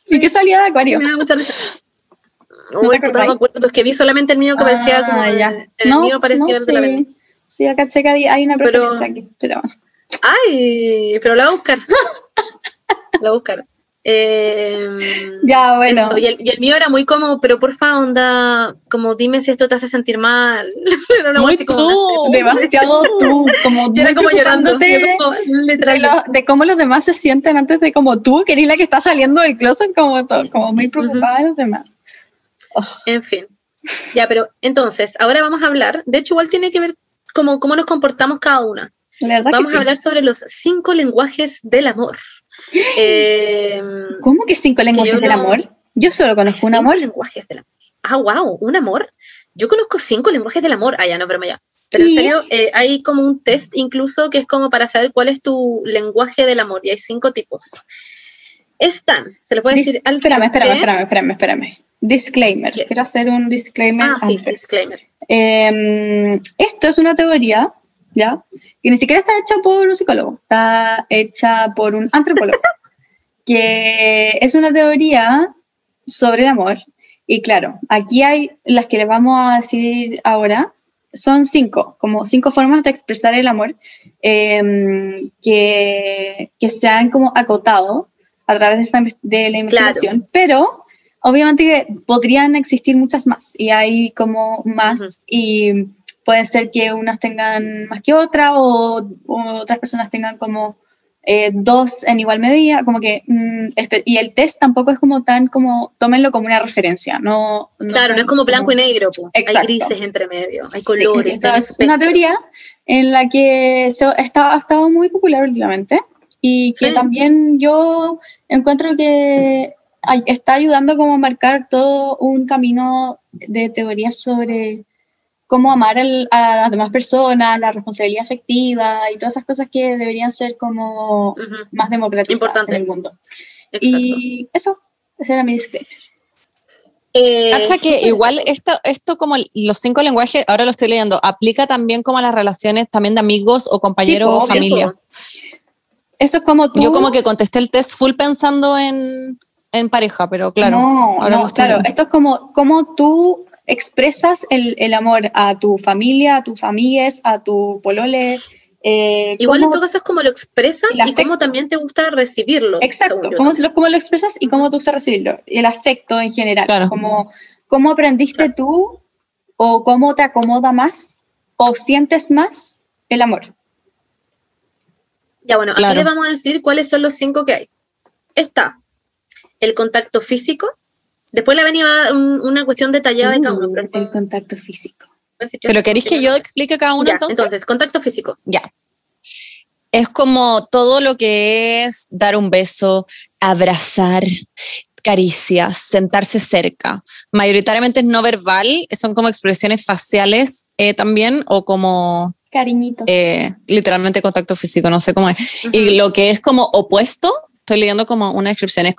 ¿Y qué salía de Acuario? Me da mucha risa. ¿No Uy, me acuerdo, es que vi solamente el mío que parecía como, Ah, el, ya. el No, mío parecía no, el de la. Belén. Sí, acá checa, hay una Pero- preferencia aquí. Pero Ay, pero la voy a buscar. la voy a buscar. Eh, ya, bueno. Eso, y, el, y el mío era muy como, pero porfa, onda, como dime si esto te hace sentir mal. <laughs> Era una Muy así como, tú. demasiado tú, como Yo era como llorando. como, de, lo- de cómo los demás se sienten antes de como tú, que eres la que está saliendo del closet, como, to- como muy preocupada de los demás. Oh, <laughs> En fin. Ya, pero entonces, ahora vamos a hablar, de hecho igual tiene que ver como cómo nos comportamos cada una. la verdad Vamos que sí. a hablar sobre los cinco lenguajes del amor. <gasps> Eh, ¿Cómo que cinco lenguajes del no- amor? Yo solo conozco un amor. lenguajes del amor. Ah, wow, un amor. Yo conozco cinco lenguajes del amor. Ah, ya, no, broma ya. Pero en serio, eh, hay como un test incluso que es como para saber cuál es tu lenguaje del amor. Y hay cinco tipos. Están, se les puede Dis- decir al espérame, espérame, espérame, espérame, espérame. Disclaimer. ¿Qué? Quiero hacer un disclaimer Ah, sí, antes. disclaimer. Eh, esto es una teoría, ¿ya? Que ni siquiera está hecha por un psicólogo, está hecha por un antropólogo, <laughs> que es una teoría sobre el amor. Y claro, aquí hay las que les vamos a decir ahora, son cinco, como cinco formas de expresar el amor eh, que, que se han como acotado a través de, esta de la investigación, pero obviamente que podrían existir muchas más y hay como más y puede ser que unas tengan más que otra o, o otras personas tengan como eh, dos en igual medida, como que, mm, y el test tampoco es como tan como, tómenlo como una referencia, no... Claro, no es como blanco y negro, po. hay grises entre medio, hay colores. hay es una teoría en la que se, está, ha estado muy popular últimamente y que Sí. también yo encuentro que está ayudando como a marcar todo un camino de teorías sobre cómo amar al- a las demás personas, la responsabilidad afectiva y todas esas cosas que deberían ser como Ujú, más democratizadas en el mundo. exacto. Y eso, ese era mi disclaimer. Eh, que igual esto, esto como los cinco lenguajes, ahora lo estoy leyendo, aplica también como a las relaciones también de amigos o compañeros po, o familia. Eso es como tú... Yo como que contesté el test full pensando en, en pareja, pero claro. No, ahora claro, esto es como, como tú expresas el, el amor a tu familia, a tus amigues, a tu polole. eh, Igual en cómo- todo caso es como lo expresas y cómo también te gusta recibirlo. Exacto, cómo, lo, cómo lo expresas y cómo tú usas recibirlo. Y el afecto en general. Claro. Como, cómo aprendiste tú o cómo te acomoda más o sientes más el amor. Ya bueno, Claro. aquí les vamos a decir cuáles son los cinco que hay. Está el contacto físico. Después la venía un- una cuestión detallada de cada uno. Pero, Uh, el contacto físico. Pero queréis que yo explique cada uno Ya, entonces? entonces, contacto físico. Ya. Es como todo lo que es dar un beso, abrazar, caricias, sentarse cerca. Mayoritariamente es no verbal, son como expresiones faciales eh, también, o como Cariñito. eh, literalmente contacto físico, no sé cómo es. Y lo que es como opuesto, estoy leyendo como una descripción, es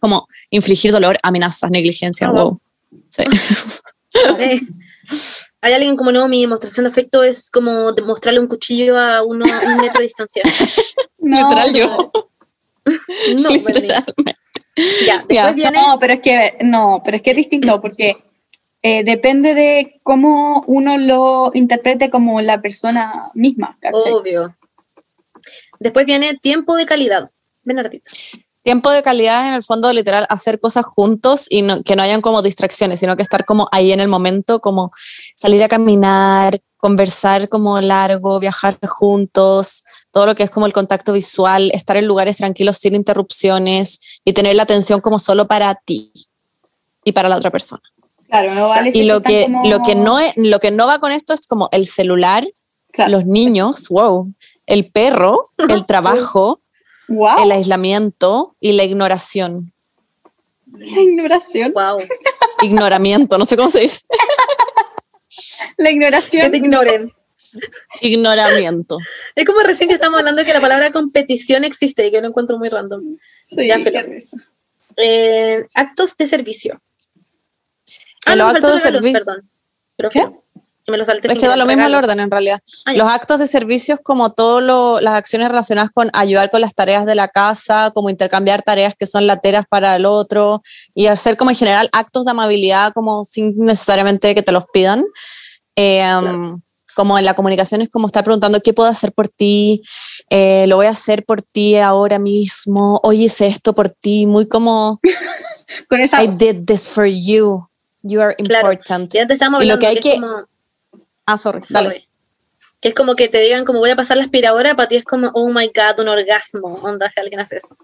como infligir dolor, amenazas, negligencia. Ah, wow. Sí. <laughs> Eh, Hay alguien como no, mi demostración de afecto es como demostrarle un cuchillo a uno a un metro de distancia. <laughs> no, Literal yo. No, <laughs> Melanie. Literalmente. ya, después Ya. viene No, pero es que no, pero es que es distinto porque eh, depende de cómo uno lo interprete como la persona misma. ¿cachai? obvio. Después viene tiempo de calidad. Bernardita. Tiempo de calidad en el fondo, literal, hacer cosas juntos y no, que no hayan como distracciones, sino que estar como ahí en el momento, como salir a caminar, conversar como largo, viajar juntos, todo lo que es como el contacto visual, estar en lugares tranquilos sin interrupciones y tener la atención como solo para ti y para la otra persona. Claro, no vale. Y lo que, como- lo, que no es, lo que no va con esto es como el celular, Claro. los niños, wow, el perro, el <laughs> trabajo, Wow, el aislamiento y la ignoración. la ignoración. Wow. Ignoramiento, no sé cómo se dice. La Que ignoración. te ignoren. Ignoramiento. Es como recién que estamos hablando que la palabra competición existe y que lo encuentro muy random. Sí, Ya. Eh, actos de servicio. Ah, los actos de servicio. Perdón. Pero ¿Qué? Que me lo salté. Es que da lo mismo el orden en realidad. Ah, ya. Los actos de servicios como todas las acciones relacionadas con ayudar con las tareas de la casa, como intercambiar tareas que son lateras para el otro y hacer como en general actos de amabilidad como sin necesariamente que te los pidan. Eh, um, Como en la comunicación es como estar preguntando qué puedo hacer por ti, Eh, lo voy a hacer por ti ahora mismo, hoy hice esto por ti, muy como <laughs> Con esa I did this for you, you are Claro. important. Y antes estábamos Y lo que hay es que- como- Ah, sorry, dale. Sorry. Que es como que te digan como voy a pasar la aspiradora, para ti es como, oh my god, un orgasmo, onda si alguien hace eso.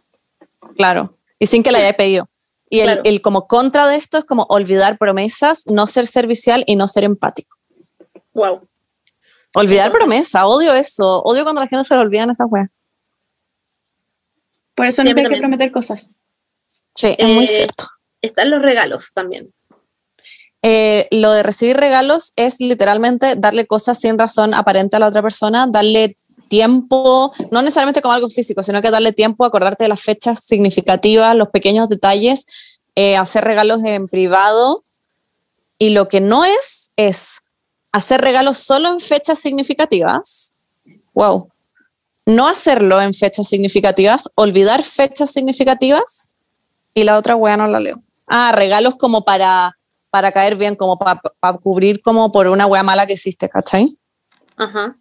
Claro, y sin que le haya pedido. Y el, Claro. el como contra de esto es como olvidar promesas, no ser servicial y no ser empático. Wow. Olvidar Entonces- promesa, odio eso, odio cuando la gente se le olvidan esas weas. Por eso no hay que prometer cosas. Sí, es muy Eh, cierto. Están los regalos también. Eh, lo de recibir regalos es literalmente darle cosas sin razón aparente a la otra persona, darle tiempo, no necesariamente como algo físico, sino que darle tiempo, acordarte de las fechas significativas, los pequeños detalles, eh, hacer regalos en privado. Y lo que no es, es hacer regalos solo en fechas significativas. Wow. No hacerlo en fechas significativas, olvidar fechas significativas y la otra wea no la leo. Ah, regalos como para, para caer bien, como para cubrir como por una wea mala que hiciste, ¿cachai? Ajá.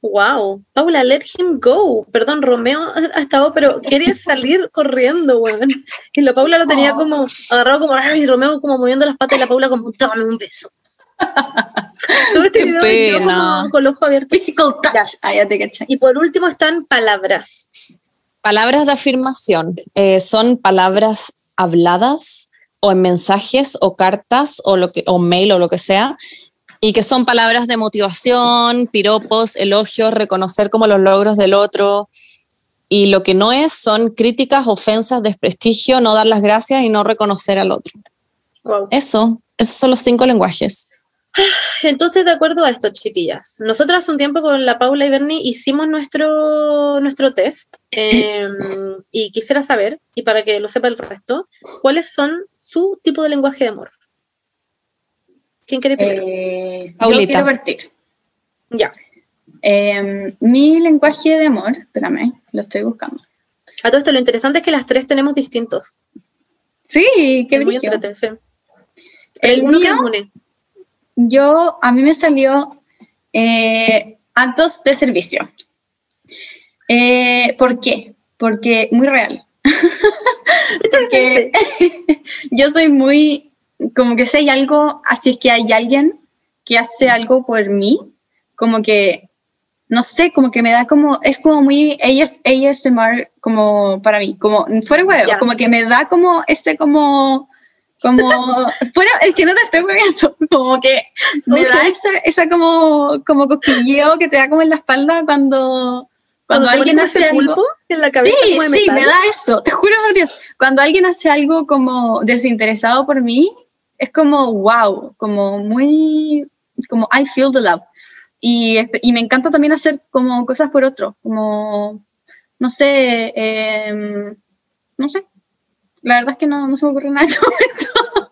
Wow. Paula, let him go. Perdón, Romeo <laughs> ha estado, pero quería salir corriendo, weón. Y la Paula lo tenía Oh. como agarrado como, ay, y Romeo como moviendo las patas y la Paula como, dame un beso. <laughs> Todo este Qué video pena. como con los ojos abiertos. Physical touch. Ya. Ah, ya te caché. Y por último están palabras. Palabras de afirmación eh, son palabras habladas o en mensajes o cartas o, lo que, o mail o lo que sea, y que son palabras de motivación, piropos, elogios, reconocer como los logros del otro. Y lo que no es son críticas, ofensas, desprestigio, no dar las gracias y no reconocer al otro. Wow. Eso, esos son los cinco lenguajes. Entonces, de acuerdo a esto, chiquillas, nosotras hace un tiempo con la Paula y Bernie hicimos nuestro, nuestro test eh, y quisiera saber, y para que lo sepa el resto, cuáles son su tipo de lenguaje de amor. ¿Quién quiere primero? Eh, yo Paulita. quiero partir. ya. Eh, mi lenguaje de amor, espérame, lo estoy buscando. A todo esto, lo interesante es que las tres tenemos distintos. Sí, qué brillo. sí. El Uno que mío. Yo, a mí me salió eh, actos de servicio. Eh, ¿Por qué? Porque muy real. <laughs> Porque <laughs> yo soy muy, como que si hay algo, así es que hay alguien que hace algo por mí, como que, no sé, como que me da como, es como muy AS, ASMR como para mí, como fuera huevo, como que me da como ese como, como, fuera, es que no te estoy pegando, como que me da esa, esa como, como cosquilleo que te da como en la espalda cuando, cuando, alguien hace algo. pulpo en la cabeza Sí, como de sí, me da eso, te juro por Dios. Cuando alguien hace algo como desinteresado por mí, es como wow, como muy, como I feel the love. Y, y me encanta también hacer como cosas por otro, como, no sé, em, no sé. La verdad es que no, no se me ocurre nada en <laughs> este momento.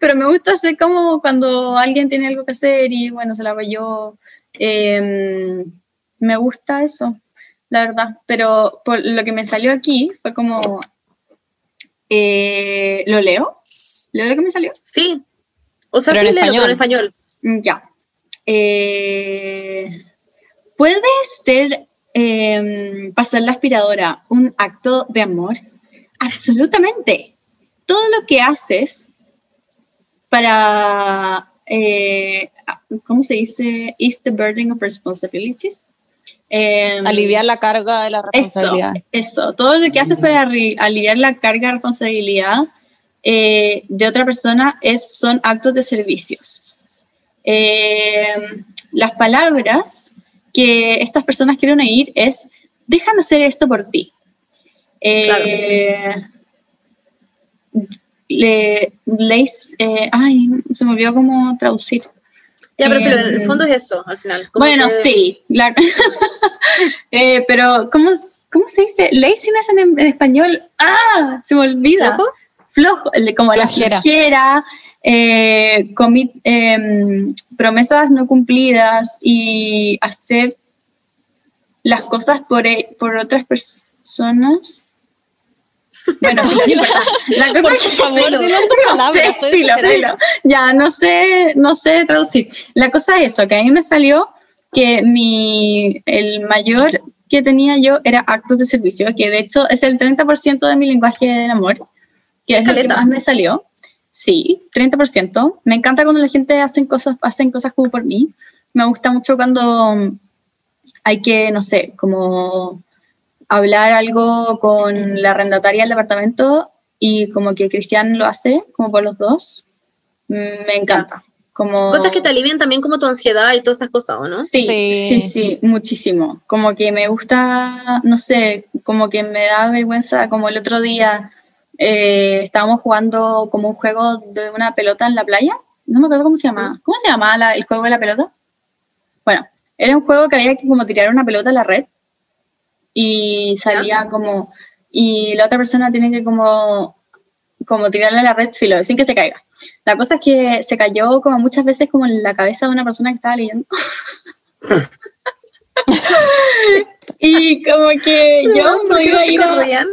Pero me gusta hacer como cuando alguien tiene algo que hacer y bueno, se la va yo. Em, me gusta eso la verdad. Pero por lo que me salió aquí fue como. eh, ¿Lo leo? ¿Leo lo que me salió? Sí. O sea, Pero sí en leo, pero en español. español. Mm, Ya. Eh, ¿Puede ser eh, pasar la aspiradora un acto de amor? Absolutamente. Todo lo que haces para. eh, ¿Cómo se dice? Is the burden of responsibilities. Em, Aliviar la carga de la Eso, responsabilidad. eso, todo lo que haces para arri- aliviar la carga de responsabilidad eh, de otra persona es, son actos de servicios. Eh, las palabras que estas personas quieren oír es, déjame hacer esto por ti. Eh, le, leis- eh, ay, se me olvidó cómo traducir. Ya, pero filo, en el Em, fondo es eso, al final. Bueno, que- sí, claro. <laughs> Eh, pero, ¿cómo, ¿cómo se dice? Laziness en, en español. Ah, se me olvida. ¿Flojo? como la Flojera. flojera, eh, comi- em, promesas no cumplidas y hacer las cosas por, e- por otras personas. <laughs> Bueno. La cosa Por es favor, dilo en tus no palabras, sé. Ya, no sé, no sé traducir. La cosa es eso, que a mí me salió que mi, el mayor que tenía yo era actos de servicio, que de hecho es el 30% de mi lenguaje del amor, que es lo que más me salió. Sí, 30%. Me encanta cuando la gente hace cosas, hacen cosas como por mí. Me gusta mucho cuando hay que, no sé, como hablar algo con la arrendataria del departamento y como que Cristian lo hace, como por los dos. Me encanta. Como... Cosas que te alivian también como tu ansiedad y todas esas cosas, ¿o no? Sí, Sí. sí, sí, muchísimo. Como que me gusta, no sé, como que me da vergüenza, como el otro día eh, estábamos jugando como un juego de una pelota en la playa. No me acuerdo cómo se llamaba. ¿Cómo se llamaba la- el juego de la pelota? Bueno, era un juego que había que como tirar una pelota a la red y salía como, y la otra persona tiene que como, como tirarle la red filo, sin que se caiga. La cosa es que se cayó como muchas veces como en la cabeza de una persona que estaba leyendo. <laughs> y como que yo no ¿Por qué iba a ir a,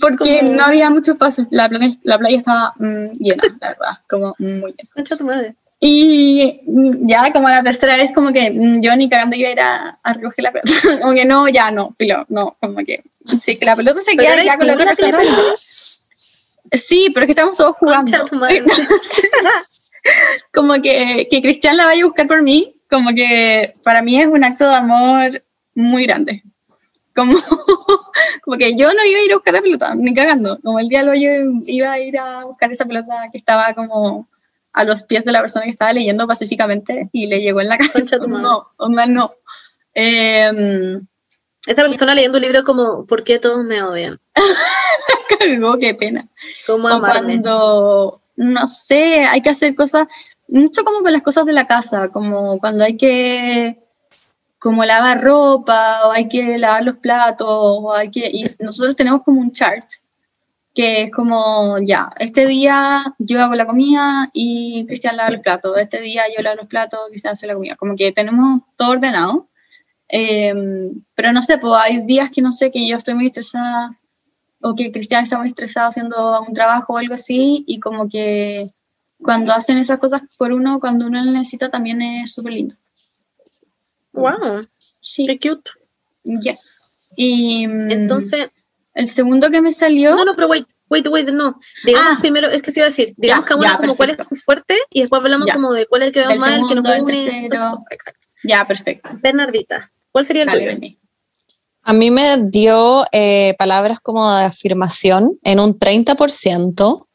porque no había muchos pasos. La playa, la playa estaba mm, llena, la verdad, como muy llena. Concha tu madre. Y mm, ya como la tercera vez, como que mm, yo ni cagando iba a ir a, a recoger la pelota. <laughs> como que no, ya no, pilo, no, como que sí, que la pelota se queda ya con la otra persona. Sí, pero es que estamos todos jugando. <laughs> Como que, que Cristian la vaya a buscar por mí, como que para mí es un acto de amor muy grande. Como, <laughs> como que yo no iba a ir a buscar la pelota, ni cagando. Como el día de hoy yo iba a ir a buscar esa pelota que estaba como a los pies de la persona que estaba leyendo pacíficamente y le llegó en la cabeza. No, onda no. Em, Esa persona leyendo un libro como ¿Por qué todos me odian? <laughs> cargó, qué pena. ¿Cómo o cuando, no sé, hay que hacer cosas, mucho como con las cosas de la casa, como cuando hay que como lavar ropa, o hay que lavar los platos, o hay que, y nosotros tenemos como un chart, que es como, ya, este día yo hago la comida y Cristian lava los platos, este día yo lavo los platos, Cristian hace la comida, como que tenemos todo ordenado. Em, pero no sé, pues hay días que no sé, que yo estoy muy estresada o que Cristian está muy estresado haciendo un trabajo o algo así, y como que cuando hacen esas cosas por uno, cuando uno lo necesita, también es súper lindo. Wow, Sí, qué cute. yes. Y mm, Entonces, el segundo que me salió, no, no, pero wait, wait, wait, no. Digamos Ah. primero, es que se iba a decir, digamos Ya, cada uno ya, como cuál es su fuerte y después hablamos Ya. como de cuál es el que vemos mal, el que segundo, nos une. tercero. Exacto. ya, perfecto. Bernardita, ¿cuál sería el Dale, tuyo? A mí me dio eh, palabras como de afirmación en un 30%,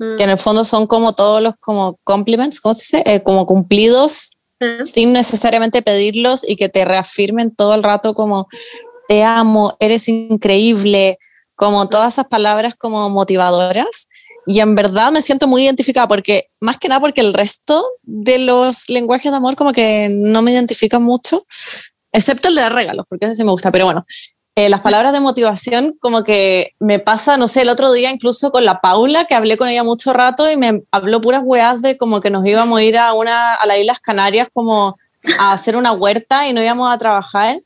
Mm. que en el fondo son como todos los como compliments, ¿cómo se dice? Eh, como cumplidos Ah, sin necesariamente pedirlos y que te reafirmen todo el rato como te amo, eres increíble, como todas esas palabras como motivadoras. Y en verdad me siento muy identificada porque, más que nada porque el resto de los lenguajes de amor como que no me identifican mucho, excepto el de dar regalos, porque ese sí me gusta, pero bueno. eh, las palabras de motivación como que me pasa, no sé, el otro día incluso con la Paula, que hablé con ella mucho rato y me habló puras weas de como que nos íbamos a ir a, una, a las Islas Canarias como a hacer una huerta y no íbamos a trabajar.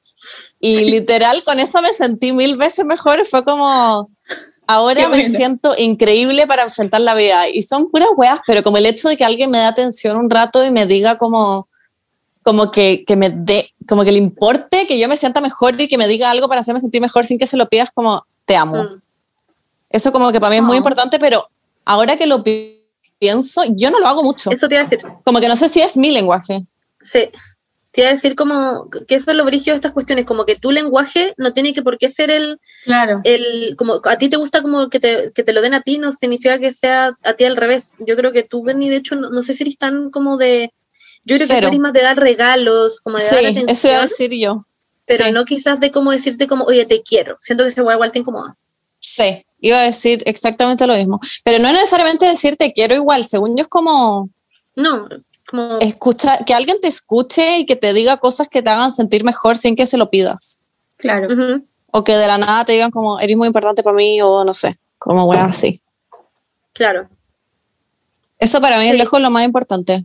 Y <laughs> literal, con eso me sentí mil veces mejor. Fue como, ahora me siento increíble para enfrentar la vida. Y son puras weas, pero como el hecho de que alguien me dé atención un rato y me diga como, como que, que me dé, como que le importe que yo me sienta mejor y que me diga algo para hacerme sentir mejor sin que se lo pidas como, te amo. Mm. Eso como que para mí es muy Oh. importante, pero ahora que lo pi- pienso, yo no lo hago mucho. Eso te iba a decir. Como que no sé si es mi lenguaje. Sí. Te iba a decir como que eso es lo brillo de estas cuestiones, como que tu lenguaje no tiene que por qué ser el, Claro. el como a ti te gusta como que te, que te lo den a ti, no significa que sea a ti al revés. Yo creo que tú, Bernie, de hecho, no, no sé si eres tan como de, yo creo que tú eres más de dar regalos, como de dar Sí, atención, eso iba a decir yo. pero sí, no quizás de como decirte como, oye, te quiero. Siento que ese hueá igual te incomoda. Sí, iba a decir exactamente lo mismo. Pero no es necesariamente decirte quiero igual, según yo es como No, como, escuchar, que alguien te escuche y que te diga cosas que te hagan sentir mejor sin que se lo pidas. Claro. O que de la nada te digan como, eres muy importante para mí o no sé, como weas así. Claro. Eso para mí es lejos lo más importante.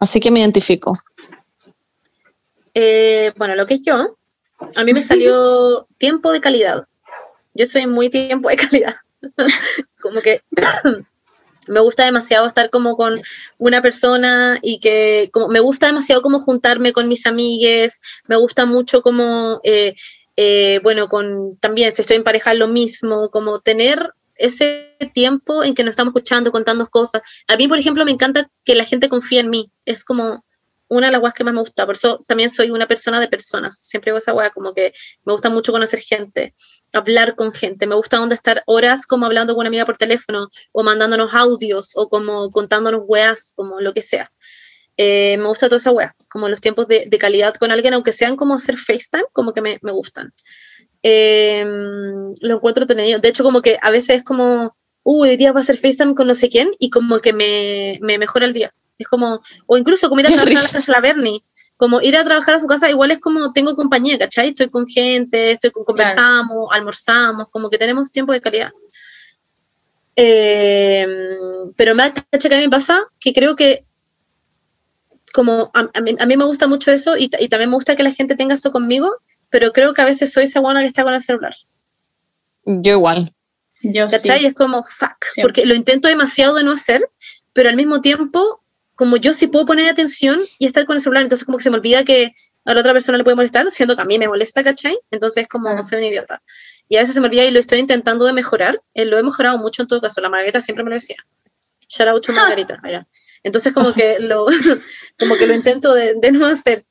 Así que me identifico. Eh, bueno, lo que es yo, a mí me salió tiempo de calidad. Yo soy muy tiempo de <laughs> calidad. como que me gusta demasiado estar como con una persona y que como, me gusta demasiado como juntarme con mis amigues, me gusta mucho como, eh, eh, bueno, con también si estoy en pareja lo mismo, como tener ese tiempo en que nos estamos escuchando, contando cosas. A mí, por ejemplo, me encanta que la gente confíe en mí. Es como una de las weas que más me gusta. Por eso también soy una persona de personas. Siempre digo esa wea, como que me gusta mucho conocer gente, hablar con gente. Me gusta donde estar horas como hablando con una amiga por teléfono o mandándonos audios o como contándonos weas, como lo que sea. Eh, me gusta toda esa wea, como los tiempos de, calidad con alguien, aunque sean como hacer FaceTime, como que me, gustan. Eh, lo encuentro tenido. De hecho, como que a veces es como, uh, hoy día va a ser FaceTime con no sé quién y como que me, me mejora el día. Es como, o incluso como ir a trabajar a la casa de la Bernie. Como ir a trabajar a su casa, igual es como tengo compañía, ¿cachai? Estoy con gente, estoy con, conversamos, almorzamos, como que tenemos tiempo de calidad. Eh, pero me que a mí me pasa que creo que como a, a mí, a mí me gusta mucho eso y, ta- y también me gusta que la gente tenga eso conmigo, pero creo que a veces soy esa buena que está con el celular. Yo igual. Yo. Es como, fuck, Sí. porque lo intento demasiado de no hacer, pero al mismo tiempo, como yo sí puedo poner atención y estar con el celular, entonces como que se me olvida que a la otra persona le puede molestar, siendo que a mí me molesta, ¿cachai? Entonces como soy un idiota. Y a veces se me olvida y lo estoy intentando de mejorar. Eh, lo he mejorado mucho en todo caso. La Margarita siempre me lo decía. Shout out to Margarita. allá. Entonces como que <laughs> lo, <laughs> como que lo intento de, de no hacer.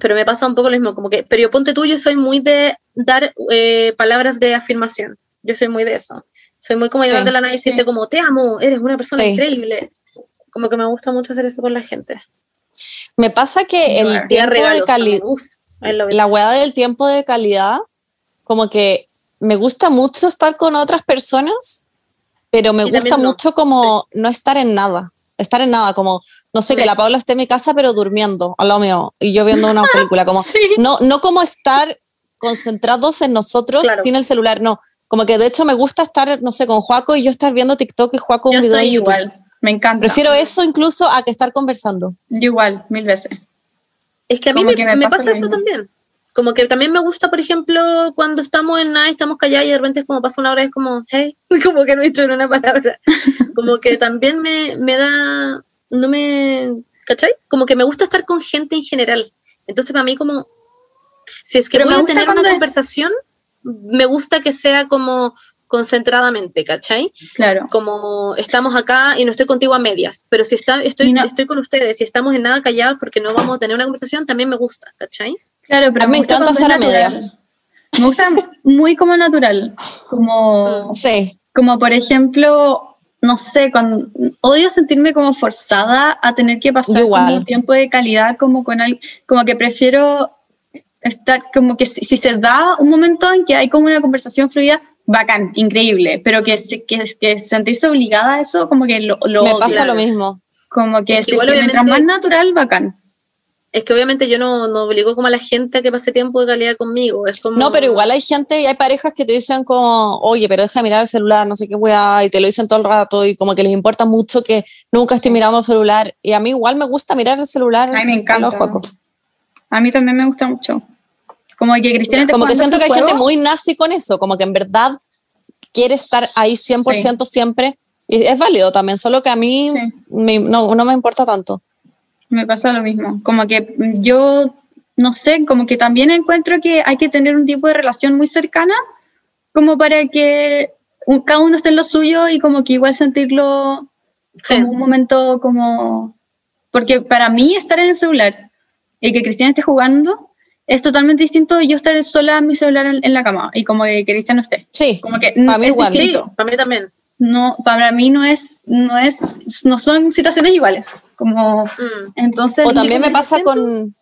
Pero me pasa un poco lo mismo, como que, pero yo ponte tú, yo soy muy de dar eh, palabras de afirmación. Yo soy muy de eso. Soy muy como Sí. de la nada y Sí. como, te amo, eres una persona Sí. increíble. Como que me gusta mucho hacer eso con la gente. Me pasa que el tiempo de calidad, la weá del tiempo de calidad, como que me gusta mucho estar con otras personas, pero me Y gusta también no. mucho como no estar en nada. Estar en nada, como, no sé, que Sí. la Paula esté en mi casa, pero durmiendo al lado mío, y yo viendo una <laughs> película, como, no, no como estar concentrados en nosotros Claro. sin el celular, no. Como que de hecho me gusta estar, no sé, con Juaco y yo estar viendo TikTok y Juaco un Yo video soy de YouTube. igual. Me encanta. Prefiero eso incluso a que estar conversando. Yo igual, mil veces. Es que a mí me, que me me pasa pasa, eso también. Como que también me gusta, por ejemplo, cuando estamos en nada, estamos callados y de repente es como pasa una hora, es como, hey, <laughs> como que no he dicho ni una palabra. <laughs> Como que también me, me da, no me, ¿cachai? Como que me gusta estar con gente en general. Entonces para mí como, si es que voy a tener una cuando es- conversación, me gusta que sea como concentradamente, ¿cachai? Claro. como estamos acá y no estoy contigo a medias, pero si está, estoy, no- estoy con ustedes y estamos en nada callados porque no vamos a tener una conversación, también me gusta, ¿cachai? Claro, pero a mí me encanta cuando estar a medias. Me gusta muy como natural. Como, Sí. como por ejemplo, no sé, cuando odio sentirme como forzada a tener que pasar como tiempo de calidad como con alguien, como que prefiero estar como que si, si se da un momento en que hay como una conversación fluida, bacán, increíble, pero que, se- que, que sentirse obligada a eso, como que lo, lo Me pasa claro. lo mismo. Como que, Es que igual que mientras más natural, bacán. Es que obviamente yo no, no obligo como a la gente a que pase tiempo de calidad conmigo, es como... No, pero igual hay gente y hay parejas que te dicen como, oye, pero deja de mirar el celular, no sé qué weá, y te lo dicen todo el rato y como que les importa mucho que nunca esté mirando el celular. Y a mí igual me gusta mirar el celular. Ay, me encanta. A mí también me gusta mucho. Como que Cristian Como que siento que hay este gente juego. muy nazi con eso, como que en verdad quiere estar ahí 100% siempre. Y es válido también, solo que a mí Sí. me- no, no me importa tanto. Me pasa lo mismo. Como que yo, no sé, como que también encuentro que hay que tener un tipo de relación muy cercana, como para que un- cada uno esté en lo suyo y como que igual sentirlo como un momento como... Porque para mí estar en el celular y que Cristian esté jugando es totalmente distinto yo estar sola en mi celular en, en la cama y como que Cristian no esté. Sí, Como que Pa' mí es igual. Sí, distinto. para mí también. No, para mí no es, no es, no son situaciones iguales. Como, Mm. entonces... o también me pasa siento- con...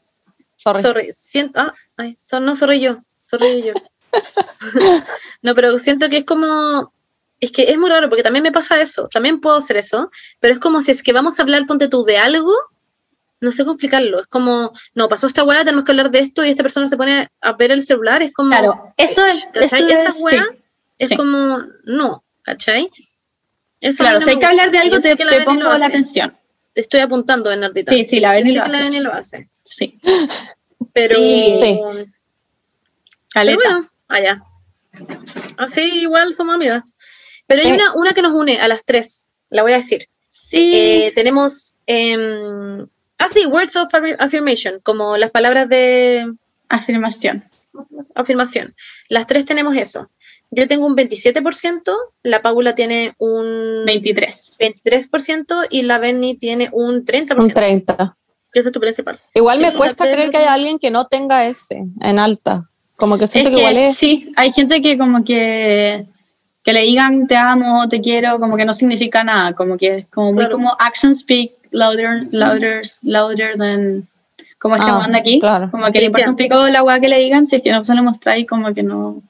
Sorry. Sorry, siento, ah, ay, so- no, sorry yo, sorry yo. <laughs> no, pero siento que es como, es que es muy raro porque también me pasa eso, también puedo hacer eso, pero es como si es que vamos a hablar, ponte tú, de algo, no sé cómo explicarlo, es como, no, pasó esta weá, tenemos que hablar de esto y esta persona se pone a ver el celular, es como, Claro, eso es, eso. Esa es, weá sí, es sí. como, no, ¿cachai? Eso Claro, no si hay que hablar de algo, te, que la te pongo la atención. Te estoy apuntando, Bernardita. Sí, sí, la Beni lo lo hace. Sí, Pero, Sí. Sí. pero caleta. bueno, allá. Así igual somos amigas. Pero hay una, una que nos une a las tres, la voy a decir. Sí. Eh, tenemos, em, ah sí, words of affir- affirmation, como las palabras de Afirmación. afirmación. Las tres tenemos eso. Yo tengo un 27%, la Paula tiene un 23. 23% y la Benny tiene un 30%. Un 30. Esa es tu principal. Igual Sí, me la cuesta creer que haya alguien que no tenga ese en alta. Como que siento Es que, que igual es. sí, hay gente que como que que le digan te amo, te quiero, como que no significa nada, como que es como muy Claro. como action speak louder, louder, louder than como este Ah, aquí, claro. como que le importa un pico la weá que le digan, si es que no se lo mostráis, como que no.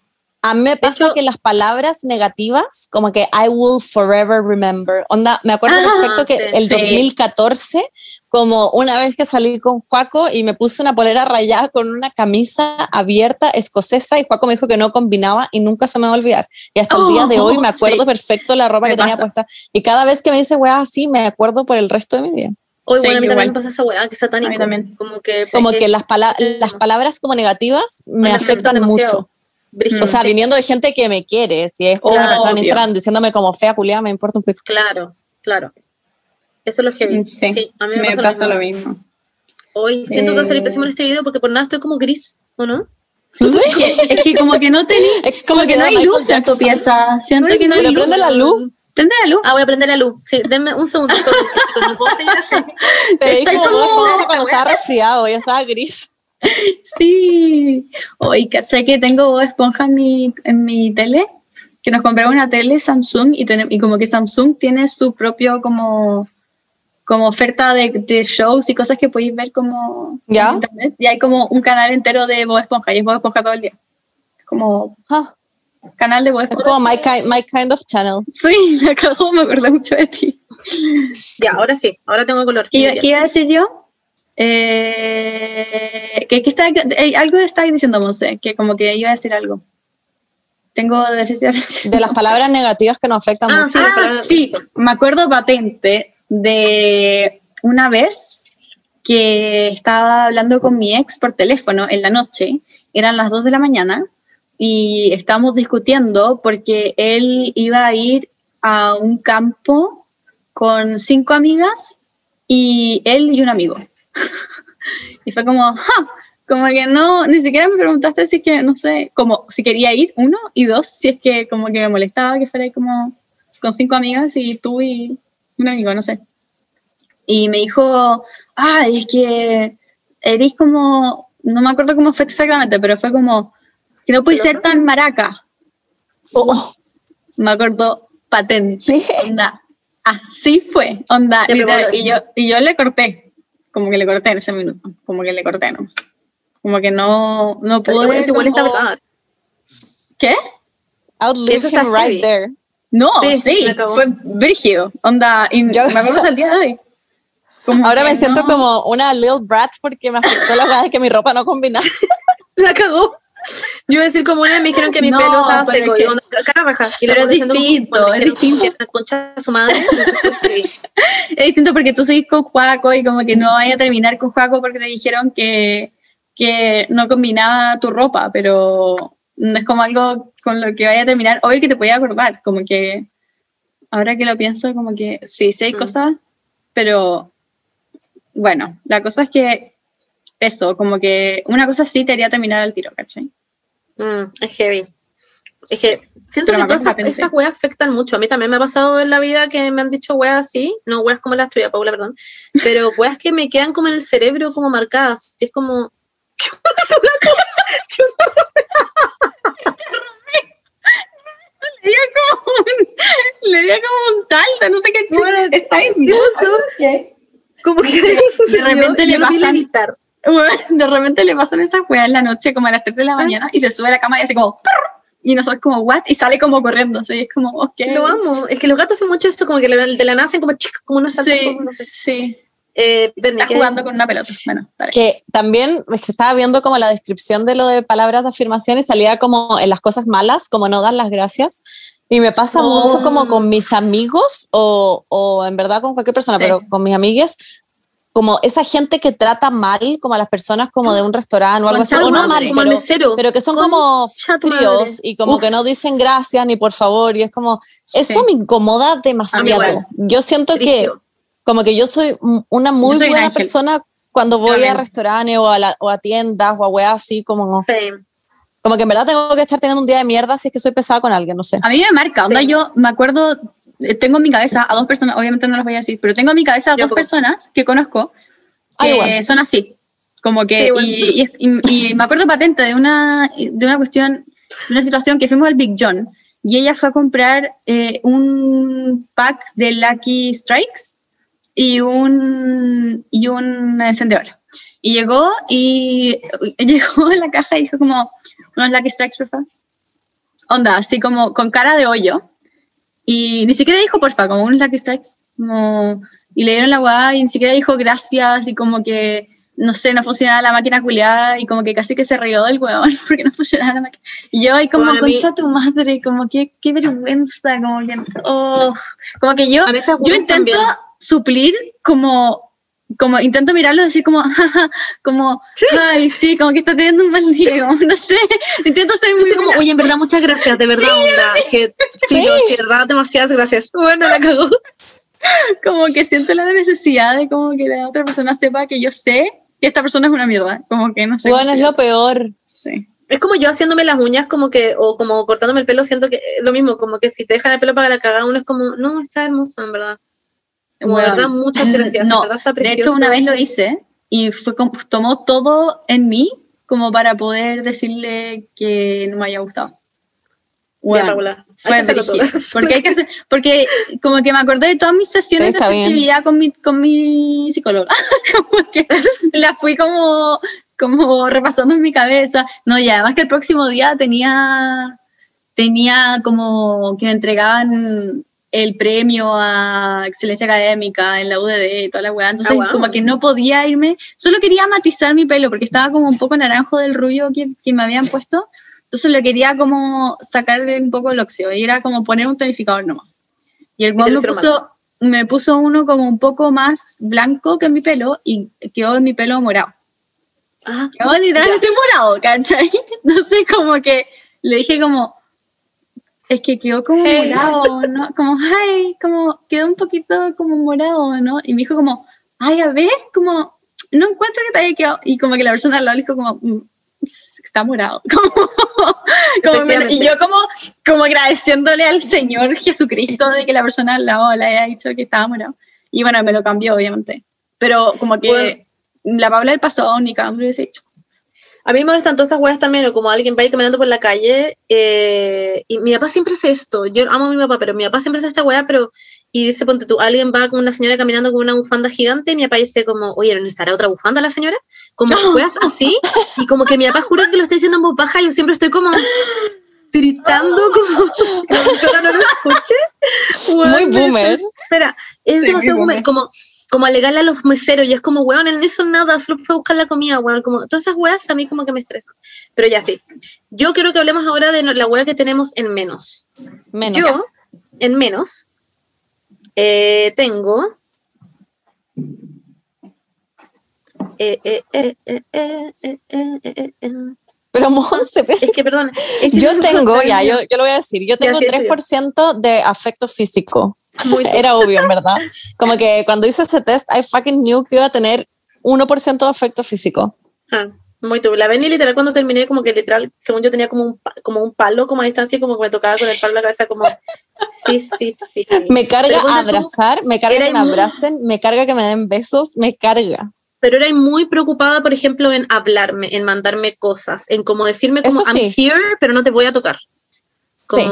A mí me pasa hecho- que las palabras negativas, como que I will forever remember. Onda, me acuerdo Ah, perfecto que sí. el Sí. 2014, como una vez que salí con Juaco y me puse una polera rayada con una camisa abierta escocesa y Juaco me dijo que no combinaba y nunca se me va a olvidar. Y hasta el día de Oh, hoy me <laughs> acuerdo sí. perfecto la ropa Me que tenía pasa. puesta. Y cada vez que me dice weá así, me acuerdo por el resto de mi vida. Hoy, Sí, bueno, a mí igual. también me pasa esa weá, que es satánico. A mí también. Como que, Como que las, pala- Sí. las palabras como negativas me me afectan demasiado. mucho. Brígido, O sea, sí, viniendo de gente que me quiere, si es como una Obvio. persona en Instagram diciéndome como fea culiada, me importa un pico. Claro, claro. Eso es lo heavy. Sí, Sí, a mí me, me pasa, pasa lo mismo. mismo. Hoy siento que va a salir Eh. pésimo en este video porque por nada estoy como gris, ¿o no? Es que, es que como que no tenéis, <laughs> Es como que no hay luz en tu pieza, siento que no hay Pero luz. prende la luz. Prende la luz. Ah, voy a prender la luz. Sí, denme un segundo. <laughs> chicos, no puedo seguir así. Te Estoy como, como- cuando estaba resfriado, ya estaba gris. Sí. Hoy, ¿cachai? Que tengo Bob Esponja en mi, en mi tele, que nos compramos una tele Samsung y, tenem- y como que Samsung tiene su propio como, como oferta de, de shows y cosas que podéis ver como ¿Ya? en internet. Y hay como un canal entero de Bob Esponja y es Bob Esponja todo el día. Como Ah, canal de Bob es Esponja. como my kind, my kind of channel. Sí, <laughs> la cagó, me acordé mucho de ti. Ya, ahora sí, ahora tengo color. ¿Qué, qué iba a decir yo? Eh, que, que está, eh, algo estaba diciendo, Monse, que como que iba a decir algo. Tengo déficit de las palabras negativas que nos afectan Ah, mucho. sí. Ah, sí, me acuerdo patente de una vez que estaba hablando con mi ex por teléfono en la noche, eran las 2 de la mañana, y estábamos discutiendo porque él iba a ir a un campo con cinco amigas y él y un amigo. <laughs> y fue como, ¡ja! Como que no, ni siquiera me preguntaste si es que, no sé, como si quería ir, uno, y dos, si es que como que me molestaba que fuera ahí como con cinco amigas y tú y un amigo, no sé. Y me dijo, ah, es que eres como, no me acuerdo cómo fue exactamente, pero fue como, que no puedes ser tan maraca. Oh, Me acuerdo patente. Sí. Onda, así fue, onda, Te literal, y yo, y yo le corté, como que le corté en ese minuto, como que le corté, ¿no? Como que no, no Pero pude. igual- igual está como- verdad. ¿Qué? outlive him right heavy. there. No, Sí, fue brígido, onda, Yo- me acuerdo hasta el día de hoy. Como Ahora me siento como una little brat porque me afectó la verdad de que mi ropa no combinaba. <laughs> La cagó. Yo iba a decir como una me dijeron que mi No, pelo estaba seco. es y que- onda, cara raja. Y la pero es diciendo como, distinto, es distinto. que la concha de su madre. <laughs> Es distinto porque tú seguís con Juaco y como que no vaya a terminar con Juaco porque te dijeron que, que no combinaba tu ropa, pero no es como algo con lo que vaya a terminar. Obvio que te podía acordar, como que ahora que lo pienso, como que sí, sí hay Mm. cosas, pero bueno, la cosa es que eso, como que una cosa sí te haría terminar al tiro, ¿cachai? Mm, es heavy. Es que siento que todas esas, weas afectan mucho. A mí también me ha pasado en la vida que me han dicho weas así, no weas como las tuyas, Paula, perdón, pero <laughs> weas que me quedan como en el cerebro como marcadas. Y es como... ¿Qué onda tu gato? <laughs> ¿Qué onda? Le dio como un, le dio como un tal, no sé qué chulo. Bueno, Está. ¿Qué? Como que sucedió <laughs> repente le vi pasan- evitar. <laughs> De repente le pasan esas weas en la noche, como a las 3 de la mañana, y se sube a la cama y hace como. Y nosotros, como, ¿what? Y sale como corriendo. así es como, ok. Lo amo. Es que los gatos hacen mucho esto, como que de la nacen como chic, como unos saltos, Sí, como no sé. sí. Eh, Está ¿qué jugando dices? con una pelota. Bueno, dale. Que también es que estaba viendo como la descripción de lo de palabras de afirmación y salía como en las cosas malas, como no dar las gracias. Y me pasa Oh. mucho como con mis amigos o, o en verdad con cualquier persona, Sí. pero con mis amigas, como esa gente que trata mal como a las personas como de un restaurante o algo así, o no mal, como pero, mesero. pero que son como fríos y como Uf. que no dicen gracias ni por favor y es como, eso Sí. me incomoda demasiado. Yo siento que como que yo soy una muy soy buena persona cuando voy a restaurantes o a, la- o a tiendas o a weas así como, Same. como que en verdad tengo que estar teniendo un día de mierda si es que soy pesada con alguien, no sé. A mí me marca, onda, Sí. yo me acuerdo, tengo en mi cabeza a dos personas, obviamente no las voy a decir, pero tengo en mi cabeza a Yo dos tampoco. personas que conozco Ah, que igual. son así. Como que, Sí, y, y- y- y me acuerdo patente de una, de una cuestión, de una situación que fuimos al Big John y ella fue a comprar eh, un pack de Lucky Strikes y un, y un encendedor. Y llegó y <laughs> llegó en la caja y dijo como, unos Lucky Strikes, por favor. Onda, así como con cara de hoyo. Y ni siquiera dijo porfa, como unos Lucky Strikes. Como, y le dieron la guada y ni siquiera dijo gracias y como que, no sé, no funcionaba la máquina culiada y como que casi que se rió del huevón <laughs> porque no funcionaba la máquina. Y yo ahí como, Bueno, a mí- concha tu madre, como que, qué vergüenza, como que, oh, como que yo, yo intento también. suplir como, como intento mirarlo y decir como, <laughs> jaja, como, ay, sí, como que está teniendo un mal día, como, no sé, intento ser muy Así como, oye, en verdad, muchas gracias, de verdad, onda, que sí, Sí. sí, de verdad, demasiadas gracias. Bueno, la cagó. <laughs> como que siento la necesidad de como que la otra persona sepa que yo sé que esta persona es una mierda, como que no sé. Bueno, es lo peor. Sí. Es como yo haciéndome las uñas, como que, o como cortándome el pelo, siento que es lo mismo, como que si te dejan el pelo para la cagada, uno es como, no, está hermoso, en verdad. Como, <laughs> de Bueno, verdad, muchas gracias, No, verdad está de hecho una vez lo hice y fue como, tomó todo en mí como para poder decirle que no me haya gustado. Bueno, Paula, hay fue porque hay que hacer, porque como que me acordé de todas mis sesiones Sí, de afectividad con mi, con mi psicóloga, <laughs> como que la fui como, como repasando en mi cabeza, no, y además que el próximo día tenía, tenía como que me entregaban el premio a excelencia académica en la UDD y toda la weá, entonces Ah, wow. como que no podía irme, solo quería matizar mi pelo porque estaba como un poco naranjo del rubio que, que me habían puesto, entonces lo quería como sacar un poco el óxido y era como poner un tonificador nomás. Y el lo me puso, me puso uno como un poco más blanco que mi pelo y quedó mi pelo morado. Ah, Quedó literalmente morado, ¿cachai? <laughs> Entonces como que le dije como, es que quedó como Hey. morado, ¿no? Como, ay, como quedó un poquito como morado, ¿no? Y me dijo como, ay, a ver, como, no encuentro que te haya quedado. Y como que la persona al lado dijo como, "Mm, está morado. <laughs> Como, como y yo como, como agradeciéndole al Señor Jesucristo de que la persona al lado le haya dicho que estaba morado. Y bueno, me lo cambió, obviamente. Pero como que la Paula del pasado ni cada uno hubiese dicho. A mí me molestan todas esas weas también, o como alguien va a ir caminando por la calle, eh, y mi papá siempre hace esto, yo amo a mi papá, pero mi papá siempre hace esta wea, pero, y dice, ponte tú, alguien va con una señora caminando con una bufanda gigante, y mi papá dice como, oye, ¿no necesitará otra bufanda la señora? Como <laughs> weas así, y como que mi papá jura que lo está diciendo en voz baja, y yo siempre estoy como gritando, <laughs> como que la persona no lo escuche. Muy me boomer. desespera. Es demasiado boomer. como como alegarle a los meseros y es como, weón, él no hizo nada, solo fue a buscar la comida, weón, como todas esas weas a mí como que me estresan. Pero ya sí. Yo creo que hablemos ahora de la wea que tenemos en menos. Menos. Yo, en menos, tengo... Pero Monse, es que perdón. Yo tengo, ya, yo, yo, lo voy a decir, yo tengo ya, sí, 3% de afecto físico. Muy <laughs> Era obvio, en verdad. Como que cuando hice ese test, I fucking knew que iba a tener 1% de afecto físico. Ah, muy tú. La Benny literal cuando terminé, como que literal, según yo tenía como un, como un palo como a distancia, como que me tocaba con el palo en la cabeza, como, sí, sí, sí. Me carga ponte tú, abrazar, me carga que me muy- abracen, me carga que me den besos, me carga. Pero era muy preocupada, por ejemplo, en hablarme, en mandarme cosas, en como decirme como, Eso I'm sí. here, pero no te voy a tocar. Sí.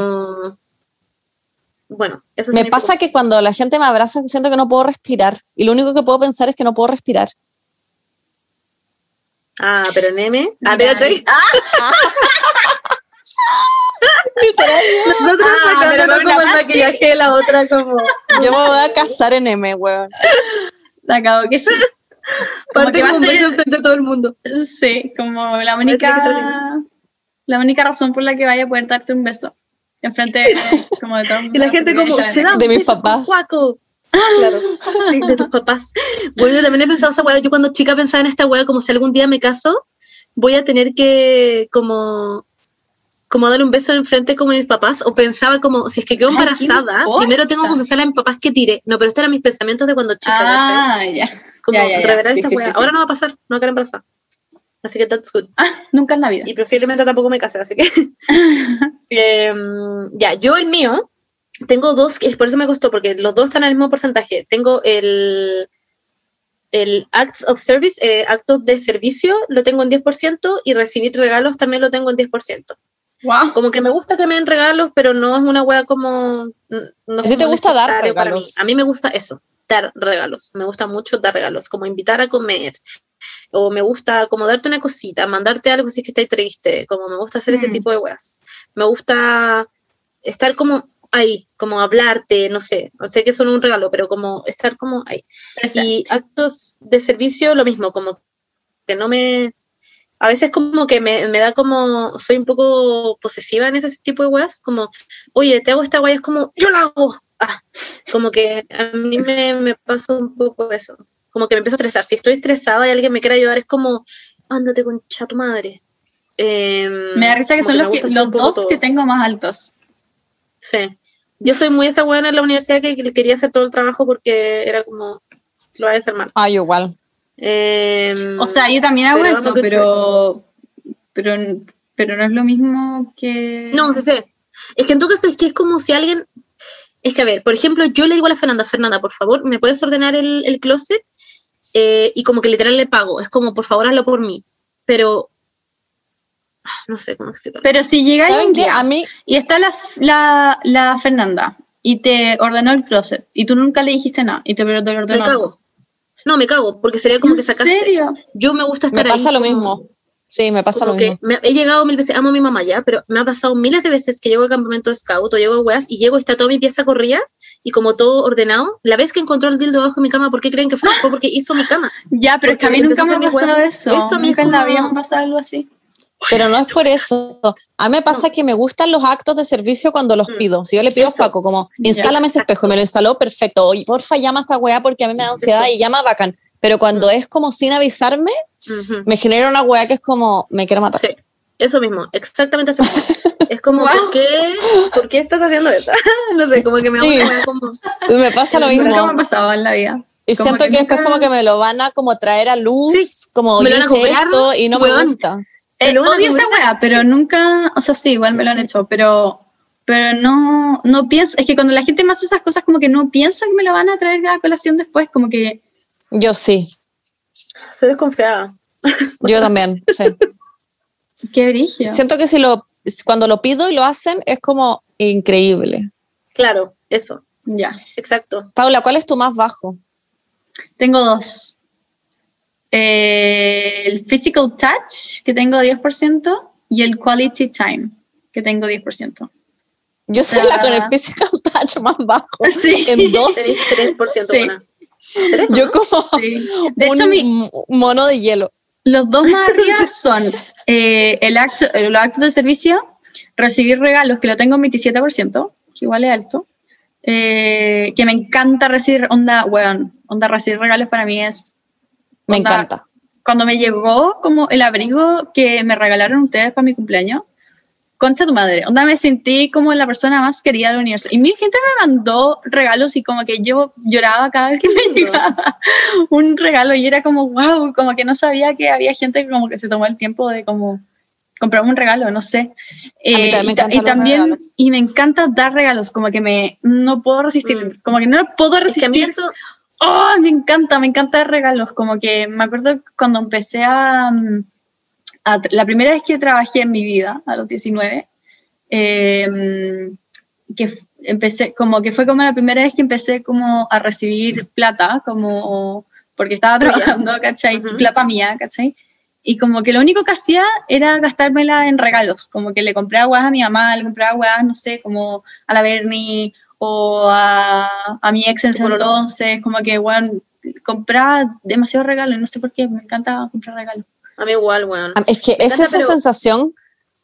Como... Bueno, eso Me pasa que cuando la gente me abraza siento que no puedo respirar y lo único que puedo pensar es que no puedo respirar. Ah, pero en M. Ah? <laughs> Literal, Nosotros Ah, pero sacándonos como el maquillaje de la otra, como. yo me voy a casar en M, weón. La acabo que sí. <laughs> Como Parte que va con a un ser- beso enfrente de todo el mundo. Sí, como la única, la única razón por la que vaya a poder darte un beso. Enfrente de, como de todo el <laughs> mundo. Y la gente como, se da un De mis papás. Claro, <laughs> sí, de tus papás. Bueno, yo también he pensado esa weá. Yo cuando chica pensaba en esta weá como si algún día me caso, voy a tener que como como dar un beso enfrente como de mis papás o pensaba como si es que quedo Ay, ¿qué me embarazada primero tengo que confesarle a mis papás que tire no pero estos eran mis pensamientos de cuando chica. Ah, ya. como ya, ya, ya. revelar Sí, esta sí, weá sí, sí. ahora no va a pasar no voy a quedar embarazada así que that's good Nunca en la vida. y posiblemente tampoco me case, así que. <laughs> Em, ya, yo el mío, tengo dos, que por eso me costó, porque los dos están al mismo porcentaje. Tengo el, el Acts of Service, eh, actos de servicio, lo tengo en 10%, y recibir regalos también lo tengo en 10%. Wow. Como que me gusta que me den regalos, pero no es una wea como. No ¿A ti te gusta dar necesario para mí. regalos? A mí me gusta eso, dar regalos. Me gusta mucho dar regalos, como invitar a comer. O me gusta como darte una cosita, mandarte algo si es que estás triste. Como me gusta hacer ese Mm. tipo de weas. Me gusta estar como ahí, como hablarte, no sé. Sé que son un regalo, pero como estar como ahí. Y actos de servicio, lo mismo, como que no me... A veces como que me, me da como, soy un poco posesiva en ese tipo de weas, como, oye, te hago esta wea, es como, yo la hago. Ah, como que a mí me, me pasa un poco eso, como que me empiezo a estresar. Si estoy estresada y alguien me quiere ayudar, es como, ándate con tu madre. Em, Me da risa que son los, que- los dos todo. que tengo más altos. Sí. Yo soy muy esa buena en la universidad que que quería hacer todo el trabajo porque era como, lo voy a hacer mal. Ah, yo igual. Em, O sea, yo también hago Pero eso, pero, pero, pero no es lo mismo que... No, sí sé. Es que en todo caso es que es como si alguien. Es que, a ver, por ejemplo, yo le digo a la Fernanda, Fernanda, por favor, ¿me puedes ordenar el, el closet? Eh, y como que literal le pago. Es como, por favor, hazlo por mí. Pero. ah, No sé cómo explicarlo. Pero si llegáis ¿Saben un qué? día A mí, y está la, la, la Fernanda y te ordenó el closet y tú nunca le dijiste nada y te, pero te lo ordenó. me cago. No, me cago, porque sería como ¿En que sacaste. serio? Yo me gusta me estar ahí pasa lo como- mismo. Sí, me pasa como lo que mismo. me- he llegado mil veces, amo a mi mamá ya, pero me ha pasado miles de veces que llego al campamento de scout o llego a weas y llego y está toda mi pieza corrida y como todo ordenado. La vez que encontró el dildo debajo de mi cama, ¿por qué creen que fue? Fue porque hizo mi cama. Ya, pero es que a mí nunca me ha pasado eso. Eso a mí nunca en la vida me ha pasado algo así. Pero no es por eso. A mí me pasa que me gustan los actos de servicio cuando los Mm. pido. Si yo le pido a. Paco, como, instálame ese espejo y me lo instaló, perfecto. Oye, porfa, llama a esta weá porque a mí me da ansiedad y llama bacán. Pero cuando es como sin avisarme, me genera una weá que es como, me quiero matar. Sí, eso mismo, exactamente eso mismo. <laughs> Es como, Wow. ¿por, qué, ¿por qué estás haciendo esto? <laughs> no sé, como que me da Sí. como... Me pasa lo Nunca mismo. me ha pasado en la vida. Y como siento que que, después nunca- como que me lo van a como traer a luz, Sí, como me lo van a esto y no me gusta. Eh, odio esa weá, pero nunca, o sea, sí, igual me lo han hecho, pero, pero no, no pienso, es que cuando la gente me hace esas cosas, como que no pienso que me lo van a traer a colación después, como que, Yo sí, Soy desconfiada. yo también. sí. <laughs> qué brillo. Siento que si lo, cuando lo pido y lo hacen es como increíble. Claro, eso, Ya, exacto. Paula, ¿cuál es tu más bajo? tengo dos. Eh, el physical touch, que tengo 10%, y el quality time, que tengo 10%. Yo soy sea- la con el physical <laughs> touch más bajo. <laughs> Sí. En dos. Tenés 3% Sí. buena. ¿Tres? Yo como Sí. De <laughs> un hecho, mi, m- mono de hielo. Los dos más arriba son eh, el acto, el acto de servicio, recibir regalos, que lo tengo en 27%, que igual es alto. eh, que me encanta recibir, onda, weón, onda, recibir regalos para mí es. Me onda, encanta. Cuando me llegó como el abrigo que me regalaron ustedes para mi cumpleaños, concha tu madre, onda me sentí como la persona más querida del universo. Y mil gente me mandó regalos y como que yo lloraba cada vez que me llegaba <laughs> un regalo y era como, wow, como que no sabía que había gente que como que se tomó el tiempo de como comprarme un regalo, no sé. Eh, y ta- y, también, regalos. y me encanta dar regalos, como que me, no puedo resistir, Mm. como que no puedo Es que a mí resistir. eso, Oh, me encanta, me encanta dar regalos. Como que me acuerdo cuando empecé a, la primera vez que trabajé en mi vida, a los 19, eh, mm, que empecé, como que fue como la primera vez que empecé como a recibir plata, como porque estaba trabajando, ¿cachai? Ujú. Plata mía, ¿cachai? Y como que lo único que hacía era gastármela en regalos, como que le compraba huevas a mi mamá, le compraba huevas, no sé, como a la Bernie o a, a mi ex en ese entonces, como que, bueno, compraba demasiados regalos, no sé por qué, me encanta comprar regalos. a mí igual, weón. Es que es encanta, esa pero- sensación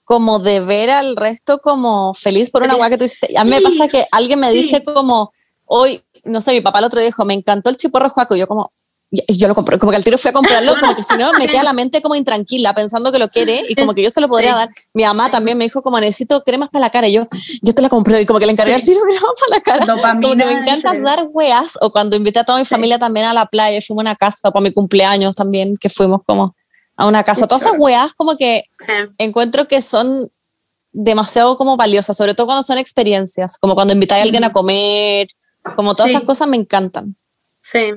como de ver al resto como feliz por una weá que tú hiciste. A mí me pasa que alguien me sí. dice como, hoy, no sé, mi papá el otro día dijo, me encantó el chiporro Juaco, y yo como, y yo lo compré, como que al tiro fui a comprarlo, como que si no me queda la <laughs> mente como intranquila pensando que lo quiere y como que yo se lo podría Sí. dar. Mi mamá también me dijo como necesito cremas para la cara y yo, yo te la compré y como que le encargué al tiro cremas para la cara. Dopamina Como que me encanta dar weas o cuando invité a toda mi Sí. familia también a la playa, fuimos a una casa para mi cumpleaños también, que fuimos como a una casa. Todas esas weas como que encuentro que son demasiado como valiosas, sobre todo cuando son experiencias, como cuando invitáis a alguien a comer, como todas Sí. esas cosas me encantan. sí.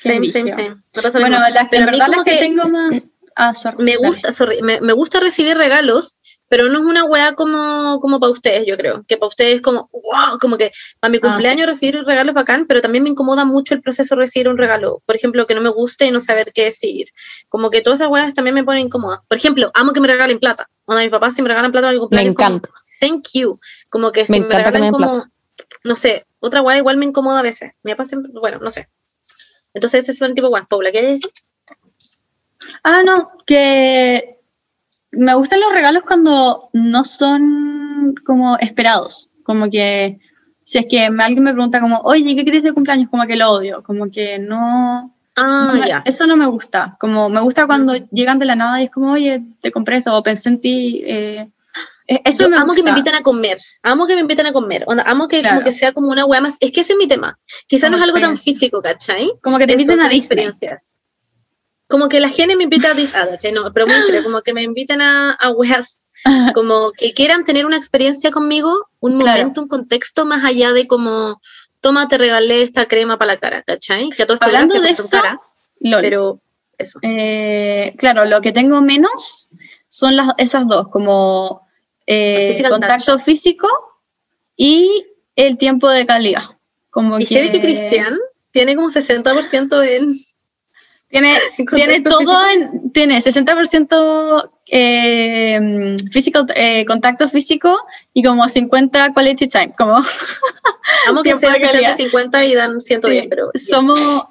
Same, same, same. Me Bueno, las, Pero en verdad las como que, que tengo más... Ah, sorry. me dale. gusta, sorry, me, me gusta recibir regalos, pero no es una weá como, como para ustedes, yo creo. Que para ustedes es como, wow, como que para mi Ah, cumpleaños recibir regalos bacán, pero también me incomoda mucho el proceso de recibir un regalo. Por ejemplo, que no me guste y no saber qué decir. Como que todas esas weas también me ponen incómoda. Por ejemplo, amo que me regalen plata. Onda, mis papás si me regalan plata para mi Me cumpleaños. como, encanta. Thank you. Como que si Me me, encanta que me regalan como, no sé, otra weá igual me incomoda a veces. Me pasa, siempre- bueno, no sé. Entonces ese es el tipo. Paula, ¿qué decir? Ah, no, que me gustan los regalos cuando no son como esperados. Como que si es que alguien me pregunta como, oye, ¿qué quieres de cumpleaños? Como que lo odio. Como que no... Ah, no. Eso no me gusta. Como me gusta cuando llegan de la nada y es como, oye, te compré esto o pensé en ti. eh, eso Yo me amo que me gusta. inviten a comer, amo que me inviten a comer, amo que, Claro. como que sea como una weá más, es que ese es mi tema, quizá no es algo tan físico, ¿cachai? Como que te Eso, inviten a experiencias. Como que la gente me invita a ah, ¿cachai? No, pero muy <laughs> serio, como que me inviten a, a weas, como que quieran tener una experiencia conmigo, un Claro. momento, un contexto más allá de como, toma, te regalé esta crema para la cara, ¿cachai? Que a todo esto Hablando de eso, cara, pero eso. Eh, claro, lo que tengo menos son las, esas dos, como eh, contacto físico y el tiempo de calidad. Como Y que Cristian tiene como 60% en... <laughs> <laughs> tiene, todo, físico. en- tiene 60% eh, físico, eh, contacto físico y como 50 quality time. Como <laughs> Amo que calidad. 60 50 y dan 110, sí, pero... yes. somos,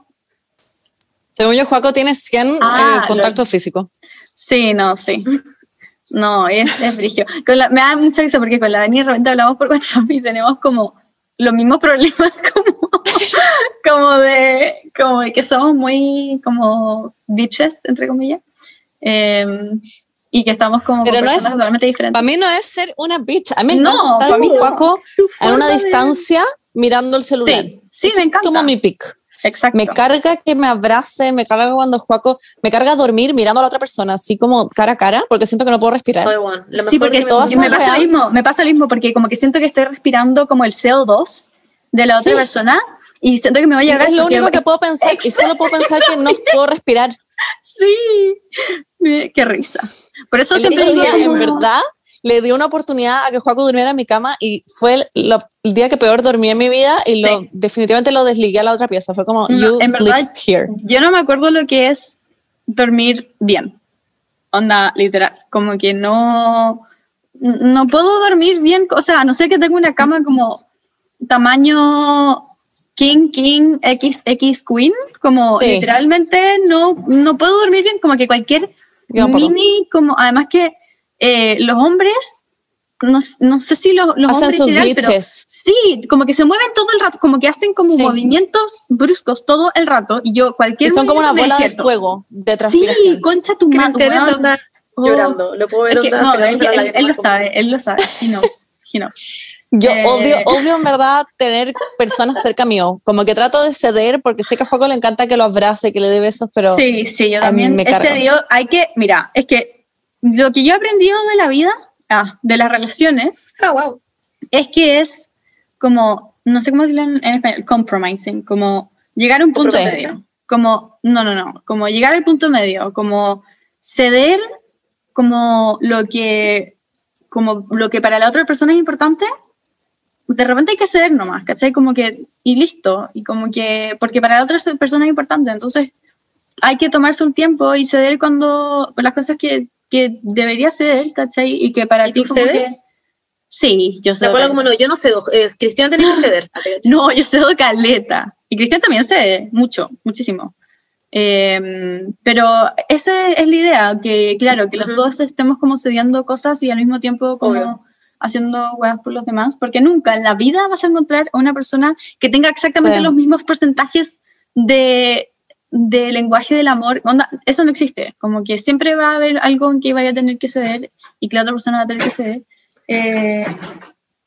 Según yo, Juaco tiene 100 Ah, eh, contacto físico. Sí, no, sí. No, es, <laughs> es frigio. La- me da mucha risa porque con la Dani de repente hablamos por WhatsApp y tenemos como los mismos problemas <laughs> como, como de como de que somos muy como bitches, entre comillas. Em, y que estamos como Pero con no es- totalmente diferentes. Para mí no es ser una bitch. A mí me No, encanta estar con Tu en una de- distancia mirando el celular. Sí, sí, me encanta. como mi pick. Exacto. Me carga que me abracen, me carga cuando Juaco, me carga dormir mirando a la otra persona, así como cara a cara, porque siento que no puedo respirar. Lo Sí, mejor porque que me me, pasa lo mismo, me pasa lo mismo porque como que siento que estoy respirando como el CO2 de la otra Sí. persona y siento que me voy a llegar es lo único que puedo pensar y solo puedo pensar que no puedo respirar. <laughs> Sí, qué risa. Por eso El siempre digo día, como- en verdad, le di una oportunidad a que Juaco durmiera en mi cama y fue el, lo- el día que peor dormí en mi vida y lo, Sí. definitivamente lo desligué a la otra pieza. Fue como, No, you en sleep verdad, here. Yo no me acuerdo lo que es dormir bien. Onda, literal. Como que no. No puedo dormir bien. O sea, a no ser que tenga una cama como tamaño King, King, X, X Queen. Como Sí. literalmente no, no puedo dormir bien. Como que cualquier mini. Como, además que eh, los hombres. No, no sé si los, los Hacen hombres sus en general, pero. Sí, como que se mueven todo el rato, como que hacen como Sí. movimientos bruscos todo el rato y yo cualquier Que son como una bola de fuego, de transpiración. Sí, concha tu madre. Oh. llorando, lo puedo ver Es que, onda no, él, lágrimas él lo sabe, él lo sabe. He knows, he knows. Yo Eh, odio, <laughs> odio en verdad tener personas cerca mío. Como que trato de ceder porque sé que a Juaco le encanta que lo abrace, que le dé besos, pero Sí, sí, yo también me carga. cedido. Hay que, mira, es que lo que yo he aprendido de la vida, ah, de las relaciones, Ah, wow. es que es como, no sé cómo decirlo en, en español, compromising, como llegar a un punto medio. Como, no, no, no, como llegar al punto medio, como ceder como lo que, como lo que para la otra persona es importante, de repente hay que ceder nomás, ¿cachai? Como que, y listo, y como que, porque para la otra persona es importante, entonces hay que tomarse un tiempo y ceder cuando, las cosas que, que debería ceder, ¿cachai? Y que para ¿Y ti tú como que- cedes? Sí, yo cedo. abuela como no, yo no cedo. Eh, Cristian tiene que ceder. <laughs> No, yo cedo caleta. Y Cristian también cede, mucho, muchísimo. Em, pero esa es la idea, que claro, que los dos estemos como cediendo cosas y al mismo tiempo como Obvio. haciendo weas por los demás, porque nunca en la vida vas a encontrar a una persona que tenga exactamente Sí. los mismos porcentajes de, de lenguaje del amor. Onda, eso no existe, como que siempre va a haber algo en que vaya a tener que ceder y que la otra persona va a tener que ceder. Eh,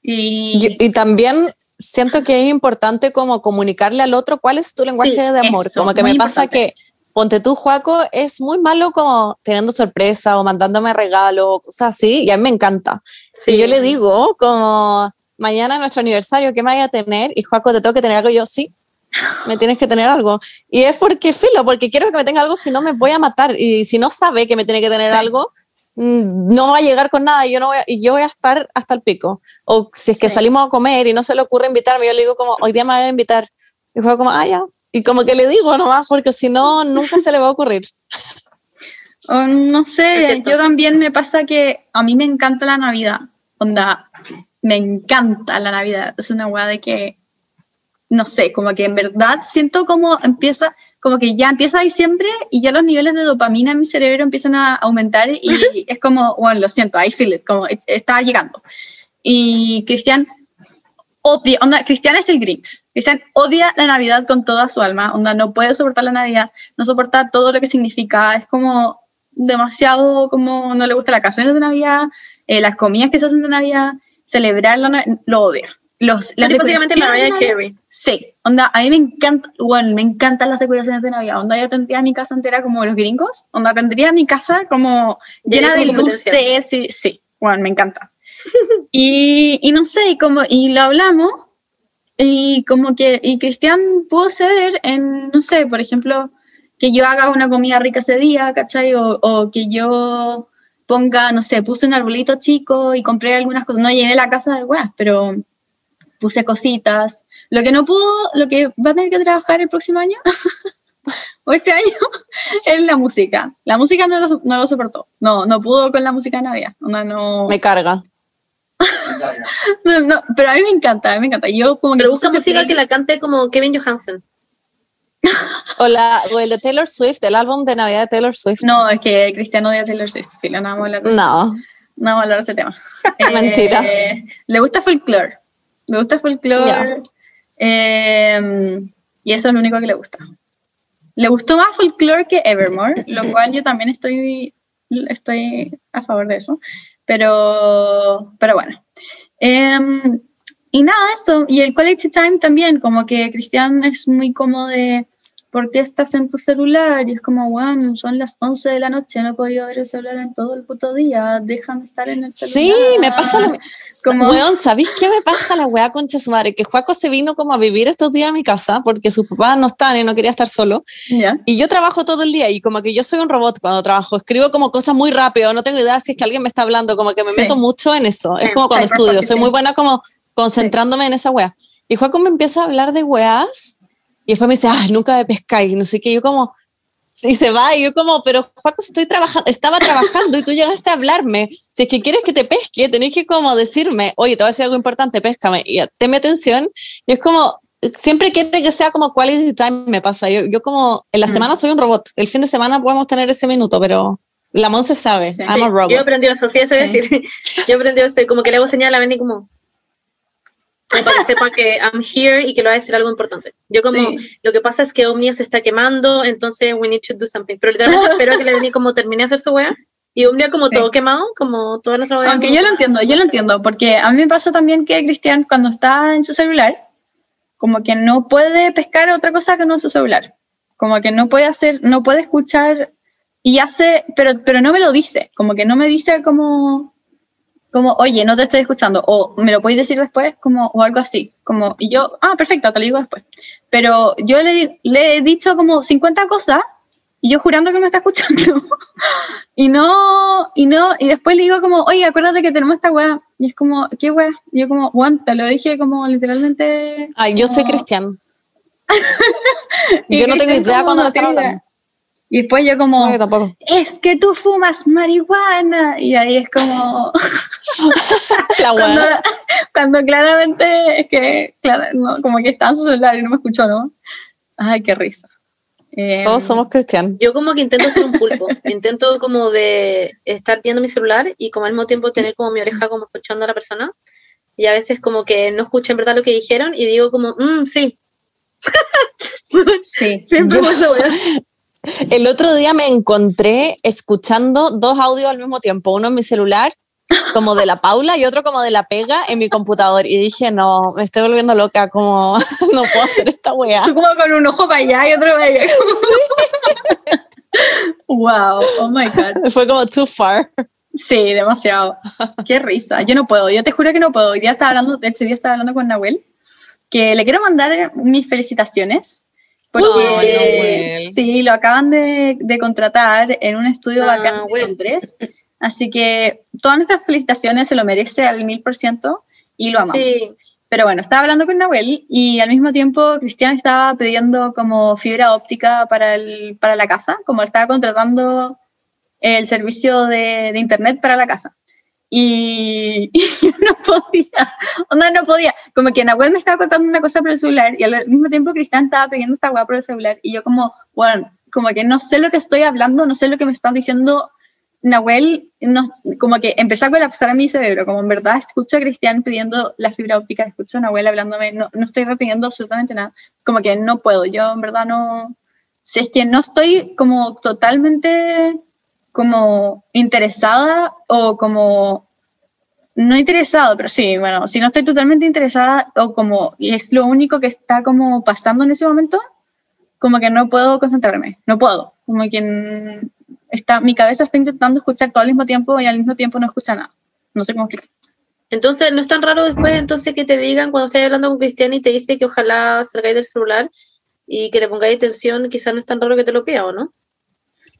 y, Y, y también siento que es importante como comunicarle al otro cuál es tu lenguaje Sí, de amor. eso, como que me pasa importante. que, ponte tú, Juaco, es muy malo como teniendo sorpresa o mandándome regalos o cosas así, y a mí me encanta. Sí. Y yo le digo como, mañana es nuestro aniversario, ¿qué me vaya a tener? Y Juaco, ¿te tengo que tener algo? Y yo, sí, me tienes que tener algo. Y es porque, filo, porque quiero que me tenga algo, si no me voy a matar. Y si no sabe que me tiene que tener algo, mm, no va a llegar con nada y yo, no voy a, y yo voy a estar hasta el pico. O si es que Sí. salimos a comer y no se le ocurre invitarme, yo le digo como, hoy día me voy a invitar. Y fue como, ah, ya. Y como que le digo nomás, porque si no, nunca se le va a ocurrir. <laughs> no sé, Perfecto. yo también me pasa que a mí me encanta la Navidad. Onda, me encanta la Navidad. Es una weá de que, no sé, como que en verdad siento como empieza, como que ya empieza diciembre y ya los niveles de dopamina en mi cerebro empiezan a aumentar y <laughs> es como, bueno, lo siento, I feel it, como está llegando. Y Cristian odia, onda, Cristian es el Grinch. Cristian odia la Navidad con toda su alma, onda, no puede soportar la Navidad, no soporta todo lo que significa, es como demasiado, como no le gusta las canciones de Navidad, eh, las comidas que se hacen de Navidad, celebrar la Navidad, lo odia. Los, las básicamente Mariah Carey. Sí, onda, a mí me encanta, bueno, me encantan las decoraciones de Navidad. Onda, yo tendría mi casa entera como los gringos. Onda, tendría mi casa como Llena de luces. Sí, sí, bueno, me encanta. <laughs> y, y no sé, y como, y lo hablamos, y como que, y Cristian pudo ceder en, no sé, por ejemplo, que yo haga una comida rica ese día, ¿cachai? O, o que yo ponga, no sé, puse un arbolito chico y compré algunas cosas. No llené la casa de weas, pero puse cositas. Lo que no pudo, lo que va a tener que trabajar el próximo año <laughs> o este año <laughs> es la música. La música no lo, no lo soportó. No, no pudo con la música de Navidad. No, Me carga. <laughs> no, no, pero a mí me encanta, a mí me encanta. Yo como que Pero busca música que la cante como Kevin Johansen. O, la, o el de Taylor Swift, el álbum de Navidad de Taylor Swift. No, es que Cristiano odia Taylor Swift. Filo, no vamos a hablar de eso. No. No vamos a hablar de ese tema. Mentira. Eh, le gusta folklore. Le gusta folklore. Ya. eh, y eso es lo único que le gusta. Le gustó más folklore que Evermore, lo <laughs> cual yo también estoy, estoy a favor de eso. Pero, pero bueno. Em, y nada, eso. Y el quality time también, como que Cristian es muy como de, ¿por qué estás en tu celular? Y es como, bueno, son las 11 de la noche, no he podido ver el celular en todo el puto día, déjame estar en el celular. Sí, me pasa lo. Como- Weón, ¿sabéis qué me pasa la weá concha su madre? Que Juaco se vino como a vivir estos días a mi casa porque sus papás no están y no quería estar solo. Y yo trabajo todo el día y como que yo soy un robot cuando trabajo. Escribo como cosas muy rápido, no tengo idea si es que alguien me está hablando, como que me Sí. meto mucho en eso. Es Sí, como cuando hyperfocusing. estudio, soy muy buena como concentrándome en esa weá. Y Juaco me empieza a hablar de weás y después me dice, ah, nunca me pescáis, no sé qué. Yo como, y se va y yo como, pero Juaco, estoy trabajando, estaba trabajando y tú llegaste a hablarme. Si es que quieres que te pesque, tenés que como decirme, oye, te voy a decir algo importante, péscame. Y tenme atención. Y es como, siempre quiere que sea como quality time, me pasa. Yo, yo como, en la Mm. semana soy un robot. El fin de semana podemos tener ese minuto, pero la Monse sabe, Sí. I'm a robot. Yo aprendí eso, sí, eso es Sí. decir. <laughs> Yo aprendí eso, como que le hago señal a Benny como para que sepa que I'm here y que le va a decir algo importante. Yo como, Sí. lo que pasa es que Omnia se está quemando, entonces we need to do something. Pero literalmente <laughs> espero que le Benny como termine de hacer su wea. Y Omnia como Sí. todo quemado, como todas las. Aunque yo lo entiendo, yo lo entiendo, porque a mí me pasa también que Cristian cuando está en su celular, como que no puede pescar otra cosa que no su celular. Como que no puede hacer, no puede escuchar y hace, pero, pero no me lo dice, como que no me dice como, como, oye, no te estoy escuchando, o me lo podéis decir después, como, o algo así, como, y yo, ah, perfecto, te lo digo después. Pero yo le, le he dicho como 50 cosas y yo jurando que me está escuchando. <laughs> y no, y no, y después le digo como, oye, acuérdate que tenemos esta weá. Y es como, ¿qué weá? Y yo como, te lo dije como literalmente. Ay, yo soy cristiano. <laughs> Yo no tengo idea cuando me están hablando. Y después yo como, No, yo es que tú fumas marihuana. Y ahí es como, <laughs> La cuando, cuando claramente es que, claro, no, como que está en su celular y no me escuchó, ¿no? Ay, qué risa. Eh, Todos somos cristianos. Yo como que intento ser un pulpo, intento como de estar viendo mi celular y como al mismo tiempo tener como mi oreja como escuchando a la persona y a veces como que no escucho en verdad lo que dijeron y digo como, mm, sí. <laughs> Sí. Siempre weón. El otro día me encontré escuchando dos audios al mismo tiempo, uno en mi celular, como de la Paula, y otro como de la pega en mi computador. Y dije, no, me estoy volviendo loca, como <laughs> no puedo hacer esta weá. Como con un ojo para allá y otro para allá. wow, <laughs> oh my god. Fue como too far. Sí, demasiado. Qué risa. Yo no puedo, yo te juro que no puedo. Hoy día estaba hablando, de hecho, hoy día estaba hablando con Nahuel, que le quiero mandar mis felicitaciones. Porque Nahuel. sí, lo acaban de, de contratar en un estudio Ah, bacán de. Londres. Así que todas nuestras felicitaciones se lo merece al mil por ciento y lo amamos. Sí, Pero bueno, estaba hablando con Nahuel y al mismo tiempo Cristian estaba pidiendo como fibra óptica para, el, para la casa, como estaba contratando el servicio de, de internet para la casa. <laughs> Y, yo no podía, onda no podía. Como que Nahuel me estaba contando una cosa por el celular y al mismo tiempo Cristian estaba pidiendo esta weá por el celular. Y yo como, bueno, como que no sé lo que estoy hablando, no sé lo que me están diciendo Nahuel, no, como que empezó a colapsar mi cerebro, como en verdad escucho a Cristian pidiendo la fibra óptica, escucho a Nahuel hablándome, no, no estoy reteniendo absolutamente nada, como que no puedo, yo en verdad no, si es que no estoy como totalmente como interesada o como, no interesado, pero sí, bueno, si no estoy totalmente interesada o como, y es lo único que está como pasando en ese momento, como que no puedo concentrarme, no puedo, como que mm, está, mi cabeza está intentando escuchar todo al mismo tiempo y al mismo tiempo no escucha nada. No sé cómo explicar. Entonces, no es tan raro después entonces que te digan cuando estás hablando con Cristian y te dice que ojalá salgáis del celular y que le pongáis atención, quizás no es tan raro que te lo pida, ¿o no?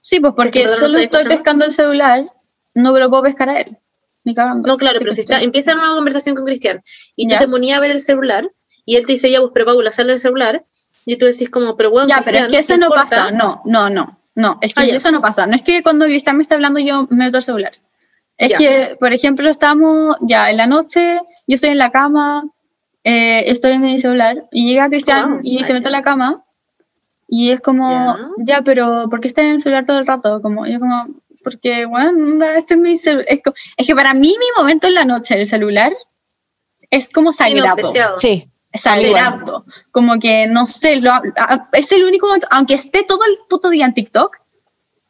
Sí, pues porque solo estoy pescando el celular, no me lo puedo pescar a él. Ni cagando. No, claro, Sí, pero si pues, está, empieza una conversación con Cristian y Ya. tú te ponías a ver el celular y él te dice, ya, pues, pero Paula, sale del celular y tú decís como, pero bueno, Ya, pero es que eso no pasa. No, no, no. No, es que Ah, eso no pasa. No es que cuando Cristian me está hablando yo me meto el celular. Es Ya. que, por ejemplo, estamos ya en la noche, yo estoy en la cama, eh, estoy en mi celular y llega Cristian y se mete a la cama y es como, Ya. ya, pero ¿por qué estás en el celular todo el rato? Como, yo como, porque, bueno, este es mi celular. Es, es que para mí mi momento en la noche, el celular, es como sagrado Sí, sagrado. Como que, no sé, lo- es el único momento, aunque esté todo el puto día en TikTok,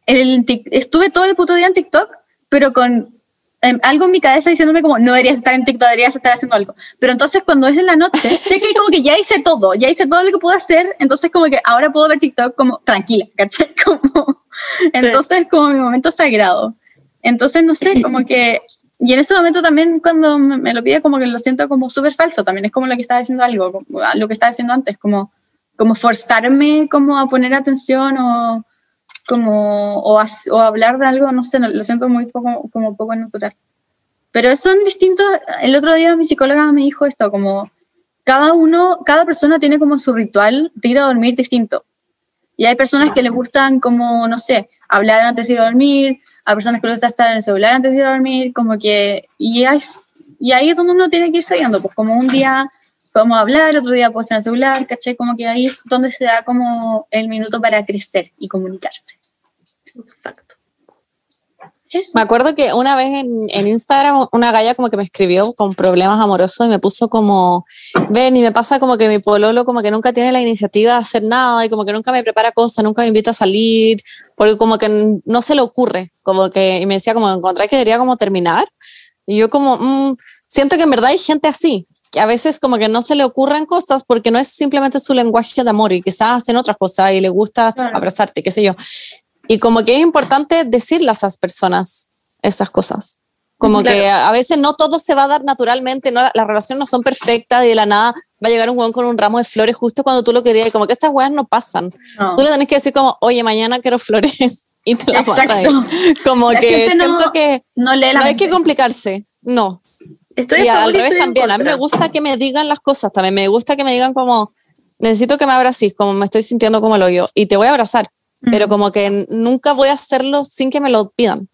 el estuve todo el puto día en TikTok, pero con em, algo en mi cabeza diciéndome como, no deberías estar en TikTok, deberías estar haciendo algo. Pero entonces cuando es en la noche, <laughs> sé que como que ya hice todo, ya hice todo lo que puedo hacer, entonces como que ahora puedo ver TikTok como tranquila, <laughs> ¿cachai? Como, entonces como mi momento sagrado. Entonces, no sé, como que... Y en ese momento también cuando me, me lo pide como que lo siento como súper falso, también es como lo que estaba diciendo algo, como lo que estaba diciendo antes, como, como forzarme como a poner atención o como o, as- o hablar de algo, no sé, lo siento muy poco, como poco natural. Pero son distintos, el otro día mi psicóloga me dijo esto, como cada uno, cada persona tiene como su ritual de ir a dormir distinto. Y hay personas que les gustan como, no sé, hablar antes de ir a dormir, hay personas que les gusta estar en el celular antes de ir a dormir, como que, y, hay- y ahí es donde uno tiene que ir saliendo, pues como un día podemos hablar, otro día puedo estar en el celular, ¿cachai? Como que ahí es donde se da como el minuto para crecer y comunicarse. Exacto. Eso. Me acuerdo que una vez en, en Instagram una galla como que me escribió con problemas amorosos y me puso como, ven, y me pasa como que mi pololo como que nunca tiene la iniciativa de hacer nada y como que nunca me prepara cosas, nunca me invita a salir, porque como que no se le ocurre, como que, y me decía como, encontré que debería como terminar. Y yo como, mm, siento que en verdad hay gente así, a veces como que no se le ocurren cosas porque no es simplemente su lenguaje de amor y quizás hacen otras cosas y le gusta Claro. abrazarte, qué sé yo. Y como que es importante decirle a esas personas esas cosas. Como Claro. que a veces no todo se va a dar naturalmente, no, las relaciones no son perfectas y de la nada va a llegar un hueón con un ramo de flores justo cuando tú lo querías y como que estas hueas no pasan. No. Tú le tenés que decir como, oye, mañana quiero flores <laughs> y te las va a traer. Como La que gente no- siento que No la no hay que complicarse, no. Estoy Y a al revés también, a mí me gusta que me digan las cosas también, me gusta que me digan como, necesito que me abraces, como me estoy sintiendo como el hoyo, y te voy a abrazar, pero como que nunca voy a hacerlo sin que me lo pidan.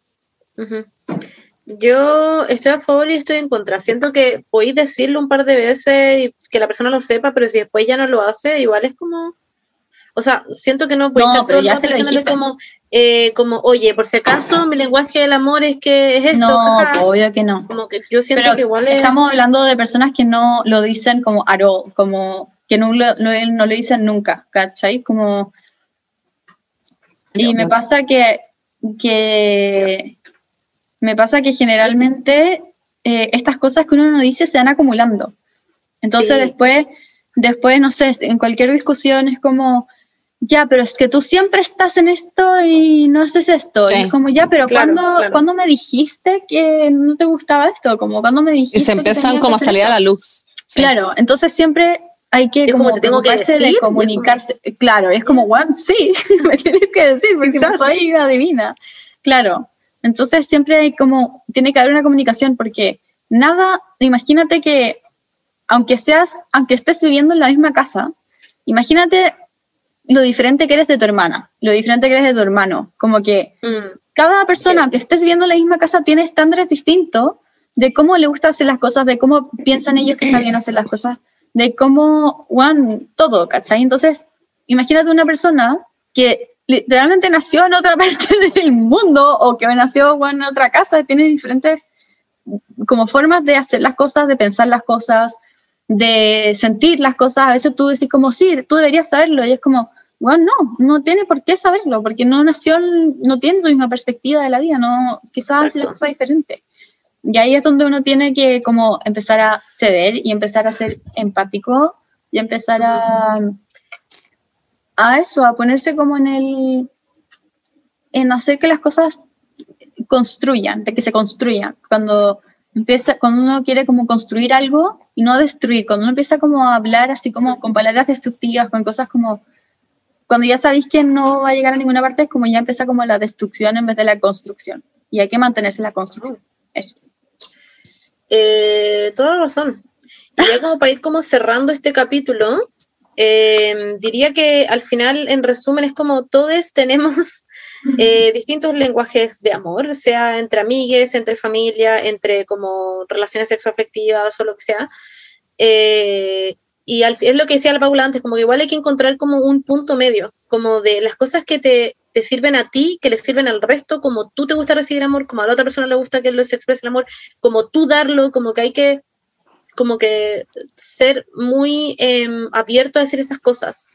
Yo estoy a favor y estoy en contra. Siento que podéis decirlo un par de veces y que la persona lo sepa, pero si después ya no lo hace, igual es como... O sea, siento que no puedes No, estar pero ya se lo como, eh, como, oye, por si acaso mi lenguaje del amor es que es esto. No, jaja". obvio que no. Como que yo siento Pero que igual es... estamos hablando de personas que no lo dicen como all, como que no lo, no, no lo dicen nunca, ¿cachai? Como... Y me pasa que, que me pasa que generalmente eh, estas cosas que uno no dice se van acumulando. Entonces Sí. después, después, no sé, en cualquier discusión es como, ya, pero es que tú siempre estás en esto y no haces esto. Sí. Y es como, ya, pero Claro, ¿cuándo, claro. ¿cuándo me dijiste que no te gustaba esto? Como, ¿cuándo me dijiste Y se empiezan como a salir a la luz. Sí. Claro, entonces siempre hay que Es como, como te tengo que decir, de como- comunicarse. Claro, es como, Juan, sí, <laughs> me tienes que decir, porque no soy adivina. Claro, entonces siempre hay como, tiene que haber una comunicación, porque nada, imagínate que, aunque seas, aunque estés viviendo en la misma casa, imagínate lo diferente que eres de tu hermana, lo diferente que eres de tu hermano, como que Mm, cada persona que estés viviendo en la misma casa tiene estándares distintos de cómo le gusta hacer las cosas, de cómo piensan ellos que está bien hacer las cosas, de cómo, one, todo, ¿cachai? Entonces, imagínate una persona que literalmente nació en otra <laughs> parte del mundo o que nació one, en otra casa, tiene diferentes como formas de hacer las cosas, de pensar las cosas, de sentir las cosas. A veces tú decís como, sí, tú deberías saberlo, y es como, bueno, no, no tiene por qué saberlo, porque no nació, no tiene tu misma perspectiva de la vida, no, quizás hace las Exacto. cosas diferentes. Y ahí es donde uno tiene que como empezar a ceder y empezar a ser empático y empezar a, a eso, a ponerse como en el, en hacer que las cosas construyan, de que se construyan. Cuando empieza, cuando uno quiere como construir algo y no destruir, cuando uno empieza como a hablar así como con palabras destructivas, con cosas como, cuando ya sabéis que no va a llegar a ninguna parte, es como ya empieza como la destrucción en vez de la construcción. Y hay que mantenerse en la construcción. Eso. Eh, toda la razón. Y ya como para ir como cerrando este capítulo, eh, diría que al final, en resumen, es como todos tenemos <laughs> eh, distintos lenguajes de amor, sea entre amigues, entre familia, entre como relaciones sexoafectivas o lo que sea. Eh, y al, es lo que decía la Paula antes, como que igual hay que encontrar como un punto medio, como de las cosas que te, te sirven a ti, que le sirven al resto, como tú te gusta recibir amor, como a la otra persona le gusta que les exprese el amor, como tú darlo, como que hay que como que ser muy eh, abierto a decir esas cosas.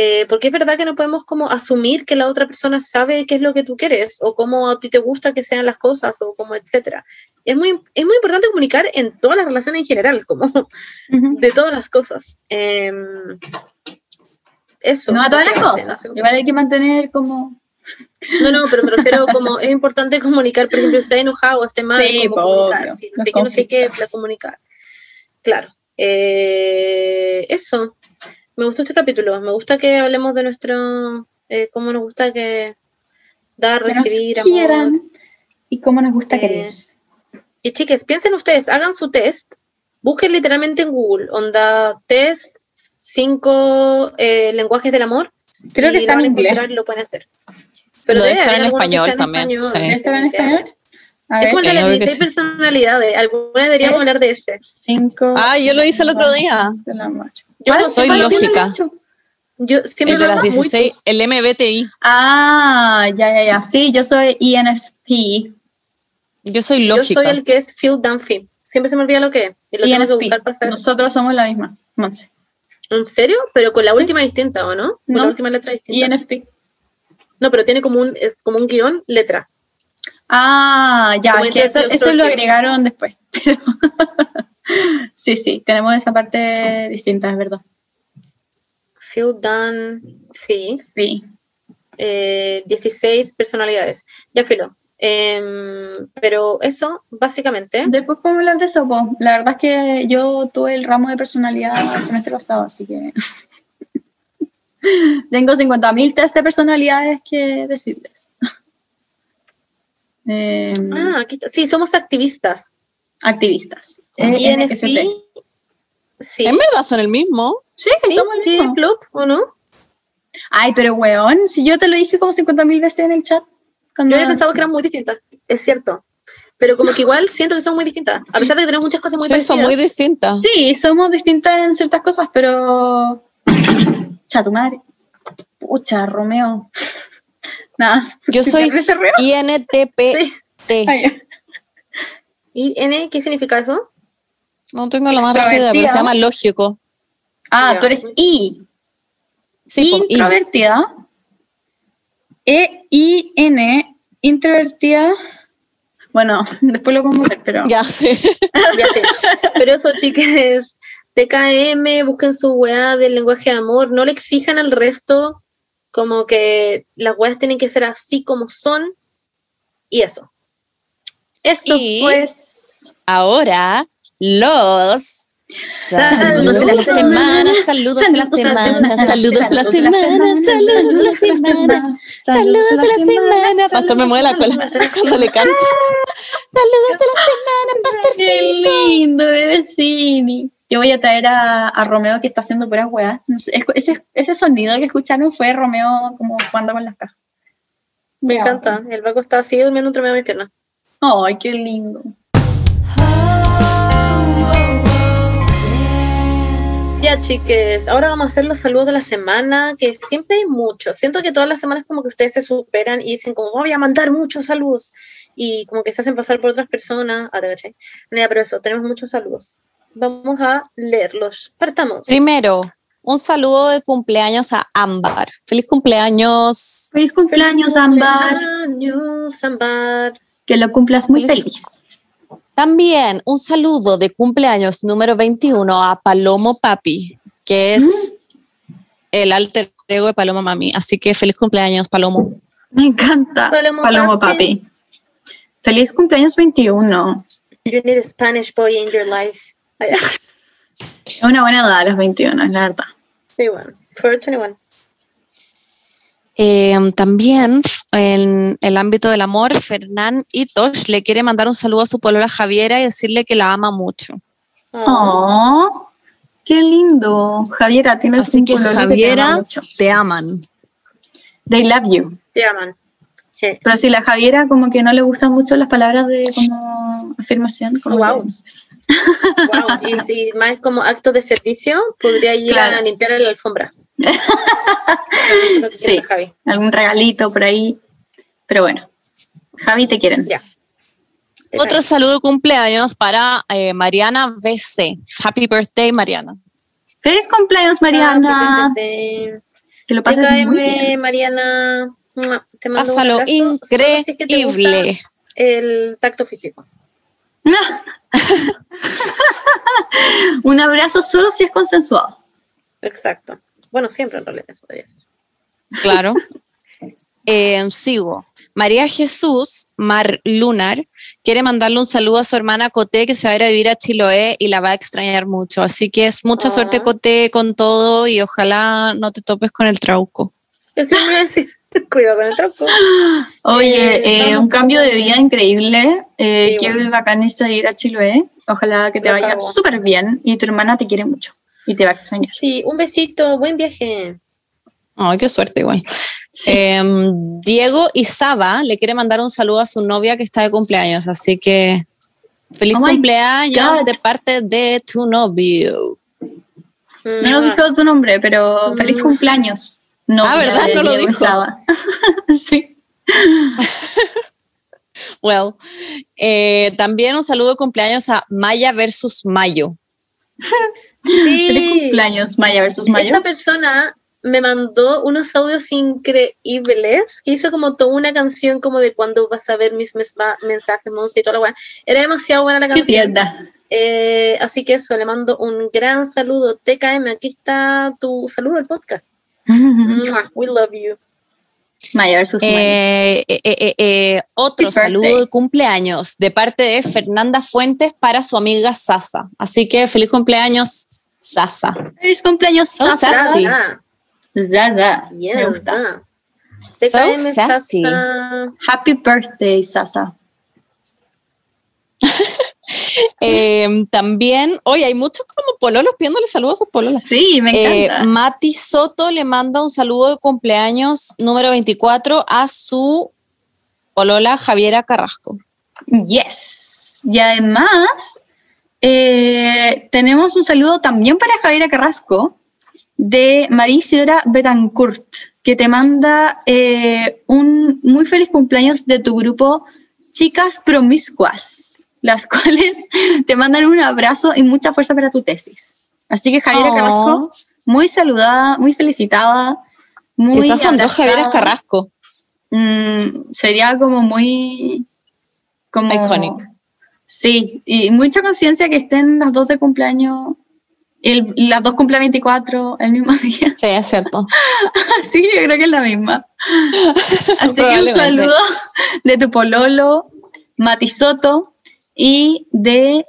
Eh, porque es verdad que no podemos como asumir que la otra persona sabe qué es lo que tú quieres o cómo a ti te gusta que sean las cosas o como etcétera. Es muy, es muy importante comunicar en todas las relaciones en general, como Ujú. de todas las cosas. Eh, eso. No a todas las cosas. Igual hay que mantener como... No, no, pero me refiero <laughs> como es importante comunicar, por ejemplo, si está enojado o esté mal, Sí, como comunicar. Si no sé qué, no sé qué, comunicar. Claro. Eh, eso. Me gustó este capítulo. Me gusta que hablemos de nuestro. Eh, cómo nos gusta que dar, que nos recibir, amor. quieran y cómo nos gusta Eh, querer. Y chiques, piensen ustedes, hagan su test, busquen literalmente en Google, onda test, cinco eh, lenguajes del amor. Creo que está lo en inglés. y lo pueden hacer. Lo debe debe estar en español también, español, sí. ¿Debe estar en español? A Es de Sí, las obvio que 16 sí. personalidades. Alguna deberíamos Es- hablar de ese. cinco... Ah, yo lo hice el otro día. del amor. Yo no soy ¿Cuál tiene lógica. Yo siempre El de las hago muy 16, el MBTI. Ah, ya, ya, ya. Sí, yo soy ENFP. Yo soy Yo lógica. soy el que es Phil Dunphy. Siempre se me olvida lo que es. Y lo tengo que buscar ENFP. para saber. Nosotros somos la misma. Monse. ¿En serio? Pero con la última distinta, ¿o no? Con No. la última letra distinta. ENFP. No, pero tiene como un, es como un guion, letra. Ah, ya, que eso, eso lo agregaron después. <laughs> Pero- sí, sí, tenemos esa parte distinta, es verdad. Phil Dunphy. Sí. eh, 16 personalidades. Ya filo. Em, pero eso, básicamente. Después podemos hablar de eso. po. La verdad es que yo tuve el ramo de personalidad el semestre pasado, así que <laughs> tengo 50.000 test de personalidades que decirles. <laughs> Em, Ah, aquí está. Sí, somos activistas. Activistas. ENFP. NFP. Sí. En verdad son el mismo. Sí, Sí, somos el sí, mismo. club, ¿o no? Ay, pero weón, si yo te lo dije como 50.000 veces en el chat. Cuando... Yo había pensado que eran muy distintas. Es cierto. Pero como que igual siento que son muy distintas. A pesar de que tenemos muchas cosas muy Sí, parecidas. son muy distintas. Sí, somos distintas en ciertas cosas, pero. <coughs> Cha tu madre. Pucha, Romeo. <laughs> Nada. Yo soy. Ay, ¿Y N qué significa eso? No tengo la más rápida, pero se llama lógico. Ah, Ya. tú eres I. Sí, introvertida. E-I-N, introvertida. Bueno, <laughs> después lo vamos a ver, pero. Ya, sí. Ya sé. Pero eso, chiques, TKM, busquen su weá del lenguaje de amor, no le exijan al resto como que las weas tienen que ser así como son y eso. Y- pues. Ahora, los Saludos de la semana, saludos de la semana, saludos de la semana, saludos de la semana, saludos de la semana. Pastor me mueve la cola cuando le canto. Saludos de la semana, Qué pastorcito. lindo, bebecini. Yo voy a traer a, a Romeo que está haciendo puras weas. No sé, es- ese, ese sonido que escucharon fue Romeo como jugando con las cajas. Me encanta. El Paco está así durmiendo entre medio de mis piernas. Ay, qué lindo. Ya, chiques, ahora vamos a hacer los saludos de la semana, que siempre hay muchos. Siento que todas las semanas como que ustedes se superan y dicen como voy a mandar muchos saludos y como que se hacen pasar por otras personas. Ah, te caché. No, pero eso, tenemos muchos saludos. Vamos a leerlos. Partamos. Primero, un saludo de cumpleaños a Ámbar. Feliz cumpleaños. Feliz cumpleaños, Ámbar. Cumpleaños, Ámbar. Que lo cumplas muy Feliz- feliz. También un saludo de cumpleaños número 21 a Palomo Papi, que es el alter ego de Paloma Mami. Así que feliz cumpleaños, Palomo. Me encanta. Palomo Palomo, papi. papi. Feliz cumpleaños 21. You need a Spanish boy in your life. <laughs> Una buena edad a los 21, es la verdad. Sí, bueno. For 21. Eh, también en el ámbito del amor, Fernán Itosh le quiere mandar un saludo a su polola Javiera y decirle que la ama mucho. Oh. Qué lindo. Javiera, tienes Así un que pololo te ama Javiera, mucho. te aman. They love you. Te aman. Sí. Pero si la Javiera como que no le gustan mucho las palabras de como afirmación. Como Wow. que- Wow. Y si más como acto de servicio, podría ir Claro. a limpiar la alfombra. <laughs> Sí. Javi. algún regalito por ahí. Pero bueno, Javi, te quieren. Ya. Te Otro saludo de cumpleaños para eh, Mariana BC. Happy birthday, Mariana. Feliz cumpleaños, Mariana. Te- Que lo pases muy bien. Mariana. Te mando un Pásalo abrazo, solo si es que te gusta increíble. El tacto físico. <laughs> Un abrazo solo si es consensuado. Exacto. Bueno, siempre en realidad eso podría ser. Claro. <laughs> Eh, sigo. María Jesús Mar Lunar quiere mandarle un saludo a su hermana Coté que se va a ir a vivir a Chiloé y la va a extrañar mucho. Así que es mucha Ah. suerte Coté con todo y ojalá no te topes con el trauco. Yo siempre decir, <laughs> cuidado con el tronco. <gasps> Oye, Eh, eh, un cambio de vida increíble. Eh, Sí, qué bueno. bacán esto de ir a Chiloé. Ojalá que te Lo vaya súper bien y tu hermana te quiere mucho y te va a extrañar. Sí, un besito, buen viaje. Ay, qué suerte igual. Sí. Em, Diego Izaba le quiere mandar un saludo a su novia que está de cumpleaños, así que feliz Oh cumpleaños de parte de tu novio. No nos dijo tu nombre, pero feliz Mm. cumpleaños. No, Ah, ¿verdad? No lo dijo. <laughs> sí. <laughs> Well, eh, también un saludo de cumpleaños a Maya versus Mayo. <laughs> Feliz Sí. cumpleaños, Maya versus Mayo. Esta persona me mandó unos audios increíbles que hizo como toda una canción como de cuando vas a ver mis mensajes, y toda la weá. Era demasiado buena la Qué canción. tierna. Eh, así que eso, le mando un gran saludo. TKM, aquí está tu saludo al podcast. <laughs> We love you. Maya versus Mayo. Eh, eh, eh, eh, otro Happy saludo birthday. de cumpleaños de parte de Fernanda Fuentes para su amiga Sasa. Así que feliz cumpleaños, Sasa. Feliz cumpleaños, So Sasa. Zaza. yes, Me gusta. ah. So sassy. Sasa. Happy birthday, Sasa. Eh, también, oye, hay muchos como pololos pidiéndole saludos a sus pololas. Sí, me Eh, encanta. Mati Soto le manda un saludo de cumpleaños número 24 a su polola Javiera Carrasco. Yes. Y además, eh, tenemos un saludo también para Javiera Carrasco. de María Isidora Betancourt, que te manda eh, un muy feliz cumpleaños de tu grupo Chicas Promiscuas, las <laughs> cuales te mandan un abrazo y mucha fuerza para tu tesis. Así que Javiera Oh. Carrasco, muy saludada, muy felicitada. Muy Quizás son dos. Javieras Carrasco. Mm, sería como muy... Como, Iconic. Sí, y mucha conciencia que estén las dos de cumpleaños, el- las dos cumple 24 el mismo <laughs> día. Sí, es cierto. <laughs> Sí, yo creo que es la misma. Así que un saludo de tu pololo, Mati Soto, y de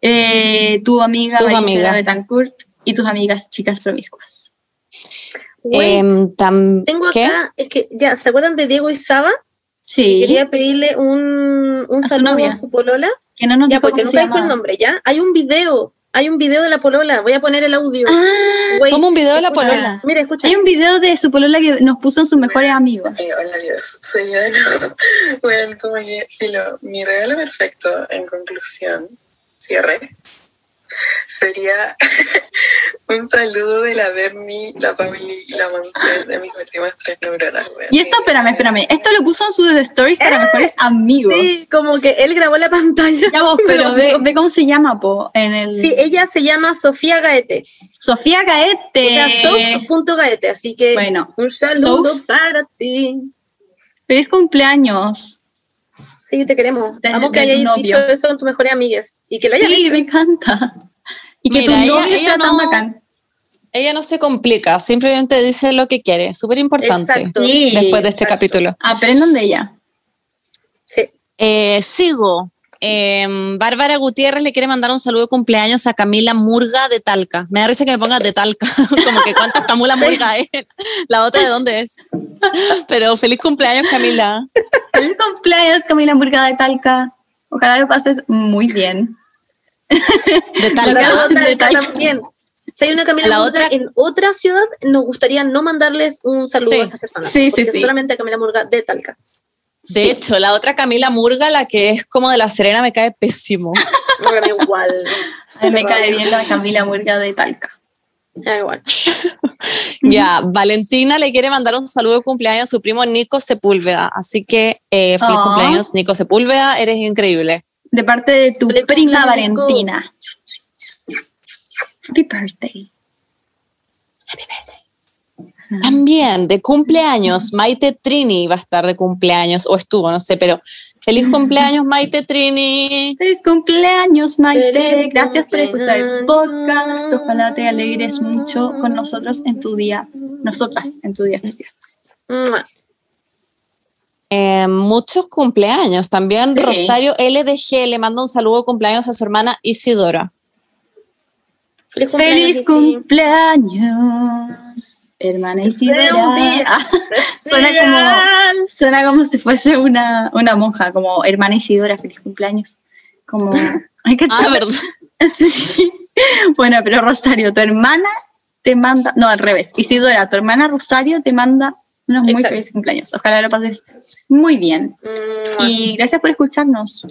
eh, tu amiga amigas. Betancourt y tus amigas chicas promiscuas. Em, tam- tengo ¿qué? acá, es que ya, ¿se acuerdan de Diego y Saba? Sí, Quería pedirle un, un A su saludo novia. a su polola. que no nos Ya, porque nunca dijo el nombre, ¿ya? Hay un video, hay un video de la polola, voy a poner el audio. Ah, Wait, ¿Cómo un video de la escucha. polola? Mira, escucha. hay un video de su polola que nos puso en sus mejores amigos. Eh, hola Dios, soy yo de nuevo. Bueno, como que, filo, mi regalo perfecto, en conclusión, cierre, sería <laughs> un saludo de la Berni, la Pauli y la Monse de mis últimas tres neuronas. Y esto, espérame, espérame, esto lo puso en sus stories para Eh, mejores amigos. Sí, como que él grabó la pantalla. Ya vos, <laughs> pero ve, ve cómo se llama, po, en el... Sí, ella se llama Sofía Gaete. Sofía O Gaete. sea, Sof.gaete. Así que Bueno, un saludo Sof. para ti. feliz cumpleaños. Sí, te queremos. De- Amo que novio. dicho eso con tus mejores amigas. Y que lo hayas Sí, hecho. me encanta. Y que Mira, tu novio ella sea tan no- bacán. Ella no se complica, simplemente dice lo que quiere. Súper importante. Exacto. Sí, Después de este exacto. capítulo. Aprendan de ella. Sí. Eh, sigo. Em, Bárbara Gutiérrez le quiere mandar un saludo de cumpleaños a Camila Murga de Talca. Me da risa que me pongas de Talca, <laughs> como que cuántas Camula Murga es. La otra de dónde es. Pero feliz cumpleaños, Camila. Feliz cumpleaños, Camila Murga de Talca. Ojalá lo pases muy bien. De <laughs> Talca. de Talca también. Si hay una Camila La Murga otra- en otra ciudad, nos gustaría no mandarles un saludo Sí. a esas personas. Sí, sí, porque sí. Solamente a Camila Murga de Talca. De Sí. hecho, la otra Camila Murga, la que es como de la Serena, me cae pésimo. Igual. <laughs> Me cae bien la Camila Murga de Talca. Igual. <laughs> Ya, Valentina le quiere mandar un saludo de cumpleaños a su primo Nico Sepúlveda. Así que eh, feliz Ah. cumpleaños, Nico Sepúlveda, eres increíble. De parte de tu Feliz prima cumpleaños, Nico. Valentina. Happy birthday. También de cumpleaños, Maite Trini va a estar de cumpleaños, o estuvo, no sé, pero feliz <laughs> cumpleaños, Maite Trini. Feliz cumpleaños, Maite. Feliz Gracias por escuchar el podcast. Ojalá te alegres mucho con nosotros en tu día, nosotras en tu día especial. Eh, muchos cumpleaños. También Sí. Rosario LDG le manda un saludo de cumpleaños a su hermana Isidora. Feliz Feliz cumpleaños. Hermana Isidora. Ah, suena como, suena como si fuese una, una monja, como hermana Isidora, feliz cumpleaños. Como, <laughs> hay que Ah, verdad. <laughs> Sí. Bueno, pero Rosario, tu hermana te manda, no, al revés. Isidora, tu hermana Rosario te manda unos muy Exacto. felices cumpleaños. Ojalá lo pases muy bien. Mua. Y gracias por escucharnos.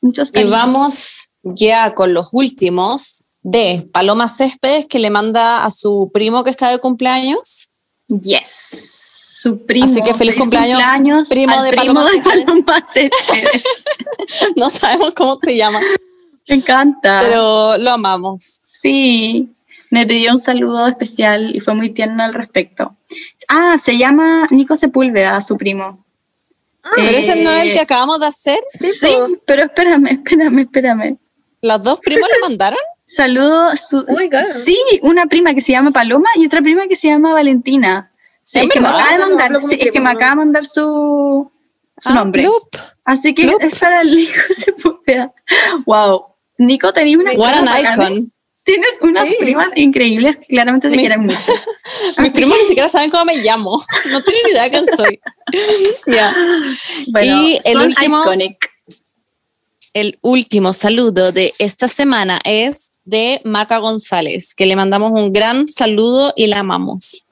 Muchos Y cariños. vamos ya con los últimos de Paloma Céspedes que le manda a su primo que está de cumpleaños. Yes. Su primo. Así que feliz cumpleaños, primo de primo Paloma de Céspedes. Paloma <laughs> Céspedes. No sabemos cómo se llama, Me encanta. pero lo amamos. Sí, me pidió un saludo especial y fue muy tierno al respecto. Ah, se llama Nico Sepúlveda, su primo. Pero ese no es el Eh, que acabamos de hacer. Sí, Sí, pero espérame, espérame, espérame. ¿Los dos primos le mandaron? Saludo a su... Oh my God. Sí, una prima que se llama Paloma y otra prima que se llama Valentina. Sí, ¿En es que me acaba de No, mandar, con sí, es que me acaba de mandar su, su Ah, nombre. plup. Así que Plup. es para el Nico Sepúlveda. Wow. Nico, tenías una What an icon. Tienes unas Sí. primas increíbles que claramente te Mi- quieren mucho. <laughs> Mis que- ni siquiera saben cómo me llamo. No tienen idea de quién soy. <laughs> Ya. Bueno, Y el son último- iconic. El último saludo de esta semana es de Maca González, que le mandamos un gran saludo y la amamos.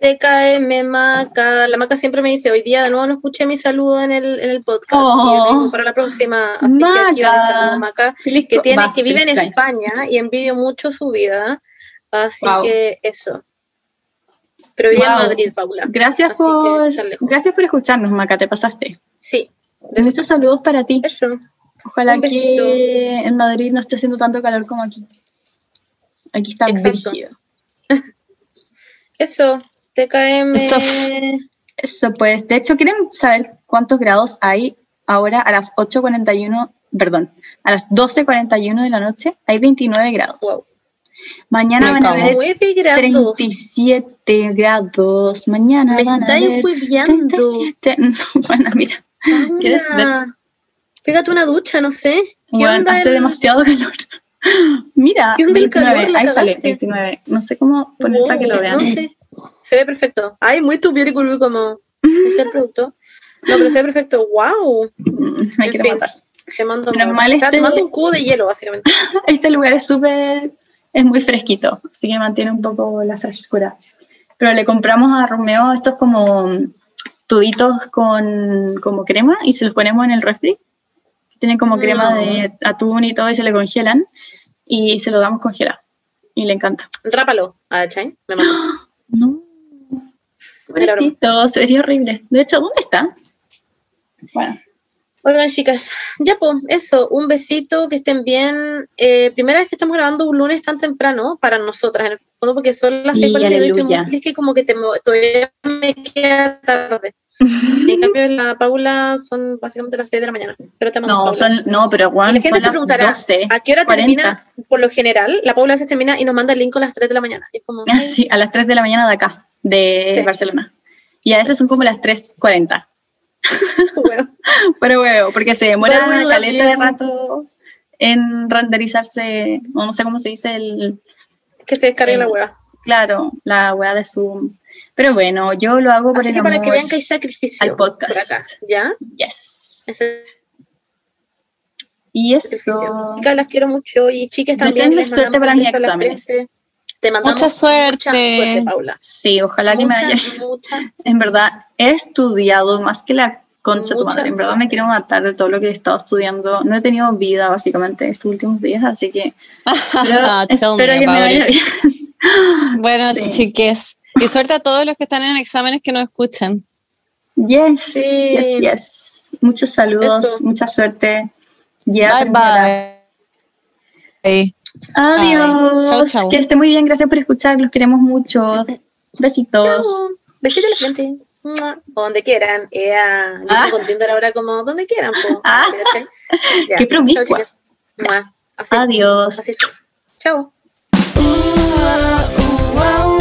TKM Maca. La Maca siempre me dice, hoy día de nuevo no escuché mi saludo en el, en el podcast. Oh. Y yo digo, para la próxima. Así que aquí va Maca. saludo, Maca. Feliz Que, tiene, que vive en. España y envidio mucho su vida. Así Wow. que eso. Pero vivía Wow. en Madrid, Paula. Gracias por, gracias por escucharnos, Maca, te pasaste. Sí, Muchos saludos para ti. eso. Ojalá que en Madrid no esté haciendo tanto calor como aquí. Aquí está brígido. <laughs> Eso. TKM. Eso. Eso pues, de hecho, ¿quieren saber cuántos grados hay ahora a las 8.41, perdón, a las 12.41 de la noche? Hay 29 grados. Wow. Mañana van a haber 9 grados. 37 grados. Mañana Me van a estáis haber hueveando. 37. <laughs> bueno, mira, ¿Quieres ver? Pégate una ducha, no sé. ¿Qué bueno, onda hace el- demasiado calor. <laughs> Mira, ¿Qué onda el 29, calor? La ahí sale, cagaste. 29. No sé cómo poner para que lo Wow, vean. No sé. Se ve perfecto. Ay, muy tu beautiful como este el producto. No, pero se ve perfecto. Wow. Mm, Me En quiero fin. matar. Te mando Menos amor. mal Está este- tomando un cubo de hielo, básicamente. <laughs> Este lugar es súper, es muy fresquito, así que mantiene un poco la frescura. Pero le compramos a Romeo estos como tubitos con como crema y se los ponemos en el refri. Tienen como crema de atún y todo y se le congelan y se lo damos congelado. Y le encanta. Rápalo. Ah, ¿cachai? Me mató. No. Pobrecito, sería horrible. De hecho, ¿dónde está? Bueno, Oigan, chicas, ya pues, eso, un besito, que estén bien. Eh, primera vez que estamos grabando un lunes tan temprano para nosotras, en el fondo, porque son las Y 6 y estoy muy feliz que como que te, todavía me queda tarde. Y en cambio, <laughs> la Paula son básicamente las 6 de la mañana. Pero te no, son, no, pero bueno, la gente son te las preguntará, 12. ¿a qué hora 40? termina? Por lo general, la Paula se termina y nos manda el link a las 3 de la mañana. Y es como, Ah, sí, a las 3 de la mañana de acá, de Sí. Barcelona. Y a veces son como las 3.40. <laughs> bueno, <laughs> Pero huevo, porque se demora una caleta de rato en renderizarse, o no sé cómo se dice el, que se descargue la hueva. Claro, la weá de Zoom. Pero bueno, yo lo hago por Así el que para amor que vean que hay sacrificio al podcast. por acá, ¿ya? Yes. Ese Y sacrificio. eso. Chicas, las quiero mucho y chicas también. Les suerte para mis exámenes. Te mandamos Mucha suerte. Mucha suerte, Paula. Sí, ojalá que me haya. mucha. En verdad, he estudiado más que la concha de tu madre. En verdad me quiero matar de todo lo que he estado estudiando. No he tenido vida, básicamente, estos últimos días, así que. <laughs> Espero me que me vaya bien. <laughs> Bueno, Sí. chiques. Y suerte a todos los que están en exámenes que nos escuchan. Yes, Sí. yes, yes. Muchos saludos, Eso. mucha suerte. Ya bye bye. Adiós. Chau, chau. Que esté muy bien, gracias por escuchar, los queremos mucho. Besitos. Besitos a la. Mua. O donde quieran. Ea, yo Ah. estoy ahora como donde quieran. po. Ah. <laughs> Qué promiscua. Así- Adiós. Así es. Chao. ooh, uh, ooh, ooh.